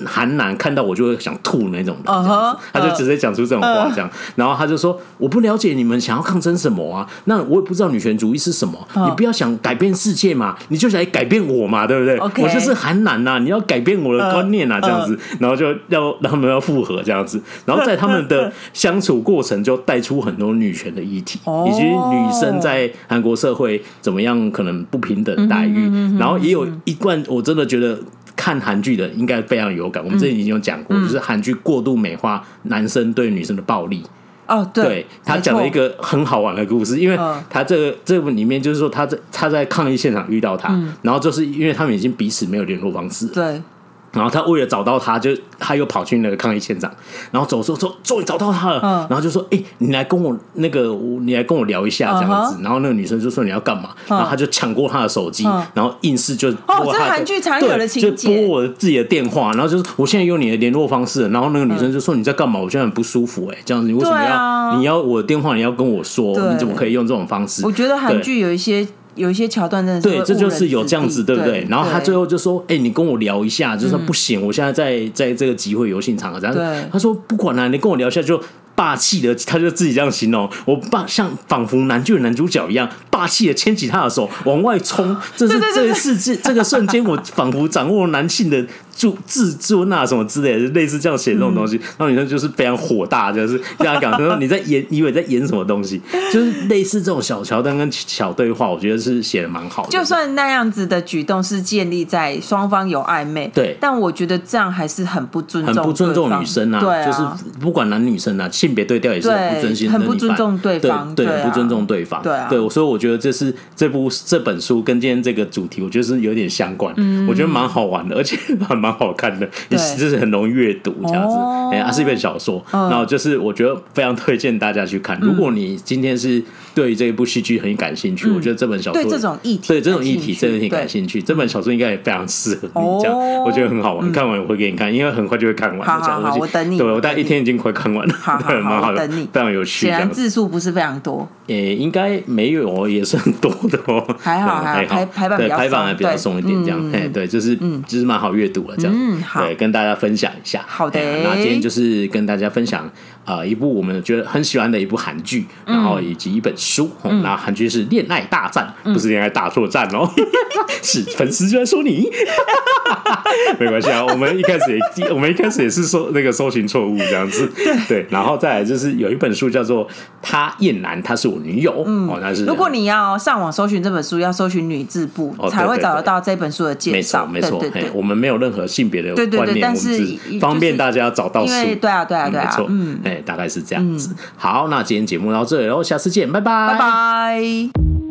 韩男看到我就会想吐那种的，这样子，他就直接讲出这种话这样，然后他就说我不了解你们想要抗争什么啊，那我也不知道女权主义是什么，你不要想改变世界嘛，你就想来改变我嘛，对不对？我就是韩男呐，你要改变我的观念啊，这样子，然后就要让他们要复合。和这样子，然后在他们的相处过程就带出很多女权的议题，以及女生在韩国社会怎么样可能不平等待遇。然后也有一段我真的觉得看韩剧的应该非常有感。我们之前已经有讲过，就是韩剧过度美化男生对女生的暴力。哦，对，他讲了一个很好玩的故事，因为他这个这部里面就是说他在他在抗议现场遇到他，然后就是因为他们已经彼此没有联络方式。对。然后他为了找到他，就他又跑去那个抗议现场，然后走走走，终于找到他了。嗯、然后就说：“哎、欸，你来跟我那个，你来跟我聊一下这样子。嗯”然后那个女生就说：“你要干嘛？”嗯、然后他就抢过他的手机，嗯、然后硬是就哦，这韩剧常有的情节，就拨我自己的电话，然后就是我现在有你的联络方式。然后那个女生就说：“你在干嘛？我现在很不舒服。”哎，这样子，你为什么要、啊、你要我的电话？你要跟我说，你怎么可以用这种方式？我觉得韩剧有一些。有一些桥段真的是对，这就是有这样子，对不对？然后他最后就说：“哎，你跟我聊一下。”就说不行，我现在在在这个集会游戏场合，然后他说：“不管了，你跟我聊一下。”就霸气的，他就自己这样形容：“我霸像仿佛男剧的男主角一样，霸气的牵起他的手往外冲。”这是这一世纪这个瞬间，我仿佛掌握了男性的。自自尊啊，什么之类的，类似这样写这种东西，然后女生就是非常火大，就是跟他讲，他说你在演，以为在演什么东西，就是类似这种小桥段跟小对话，我觉得是写的蛮好的。就算那样子的举动是建立在双方有暧昧，对，但我觉得这样还是很不尊重，很不尊重女生啊，对，就是不管男女生啊，性别对调也是很不尊心，很不尊重对方，对，不尊重对方，对啊，对，所以我觉得这是这部这本书跟今天这个主题，我觉得是有点相关，嗯，我觉得蛮好玩的，而且还 蛮好看的，你 就是很容易阅读这样子。哎，它是一本小说，然后就是我觉得非常推荐大家去看。如果你今天是对这一部戏剧很感兴趣，我觉得这本小说对这种议题，对这种议题真的挺感兴趣。这本小说应该也非常适合你这样，我觉得很好玩。看完我会给你看，因为很快就会看完。好好好，我等你。对，我大概一天已经快看完了。好好好，的等你。非常有趣。显然字数不是非常多。诶，应该没有，也是很多的哦。还好还好，排排版排版还比较松一点，这样。哎，对，就是就是蛮好阅读了这样。嗯，好，对，跟大家分享一下。好的。那今天就是跟大家分享呃一部我们觉得很喜欢的一部韩剧，然后以及一本书。那韩剧是《恋爱大战》，不是《恋爱大作战》哦，是粉丝就在说你。没关系啊，我们一开始也我们一开始也是说那个搜寻错误这样子。对，然后再来就是有一本书叫做《他厌男，她是我女友》。哦，那是。如果你要上网搜寻这本书，要搜寻女字部才会找得到这本书的介绍。没错，没错。我们没有任何性别的观念，但是方便大家找到书。对啊，对啊，对啊。没错，嗯，哎，大概是这样子。好，那今天节目到这里喽，下次见，拜拜，拜拜。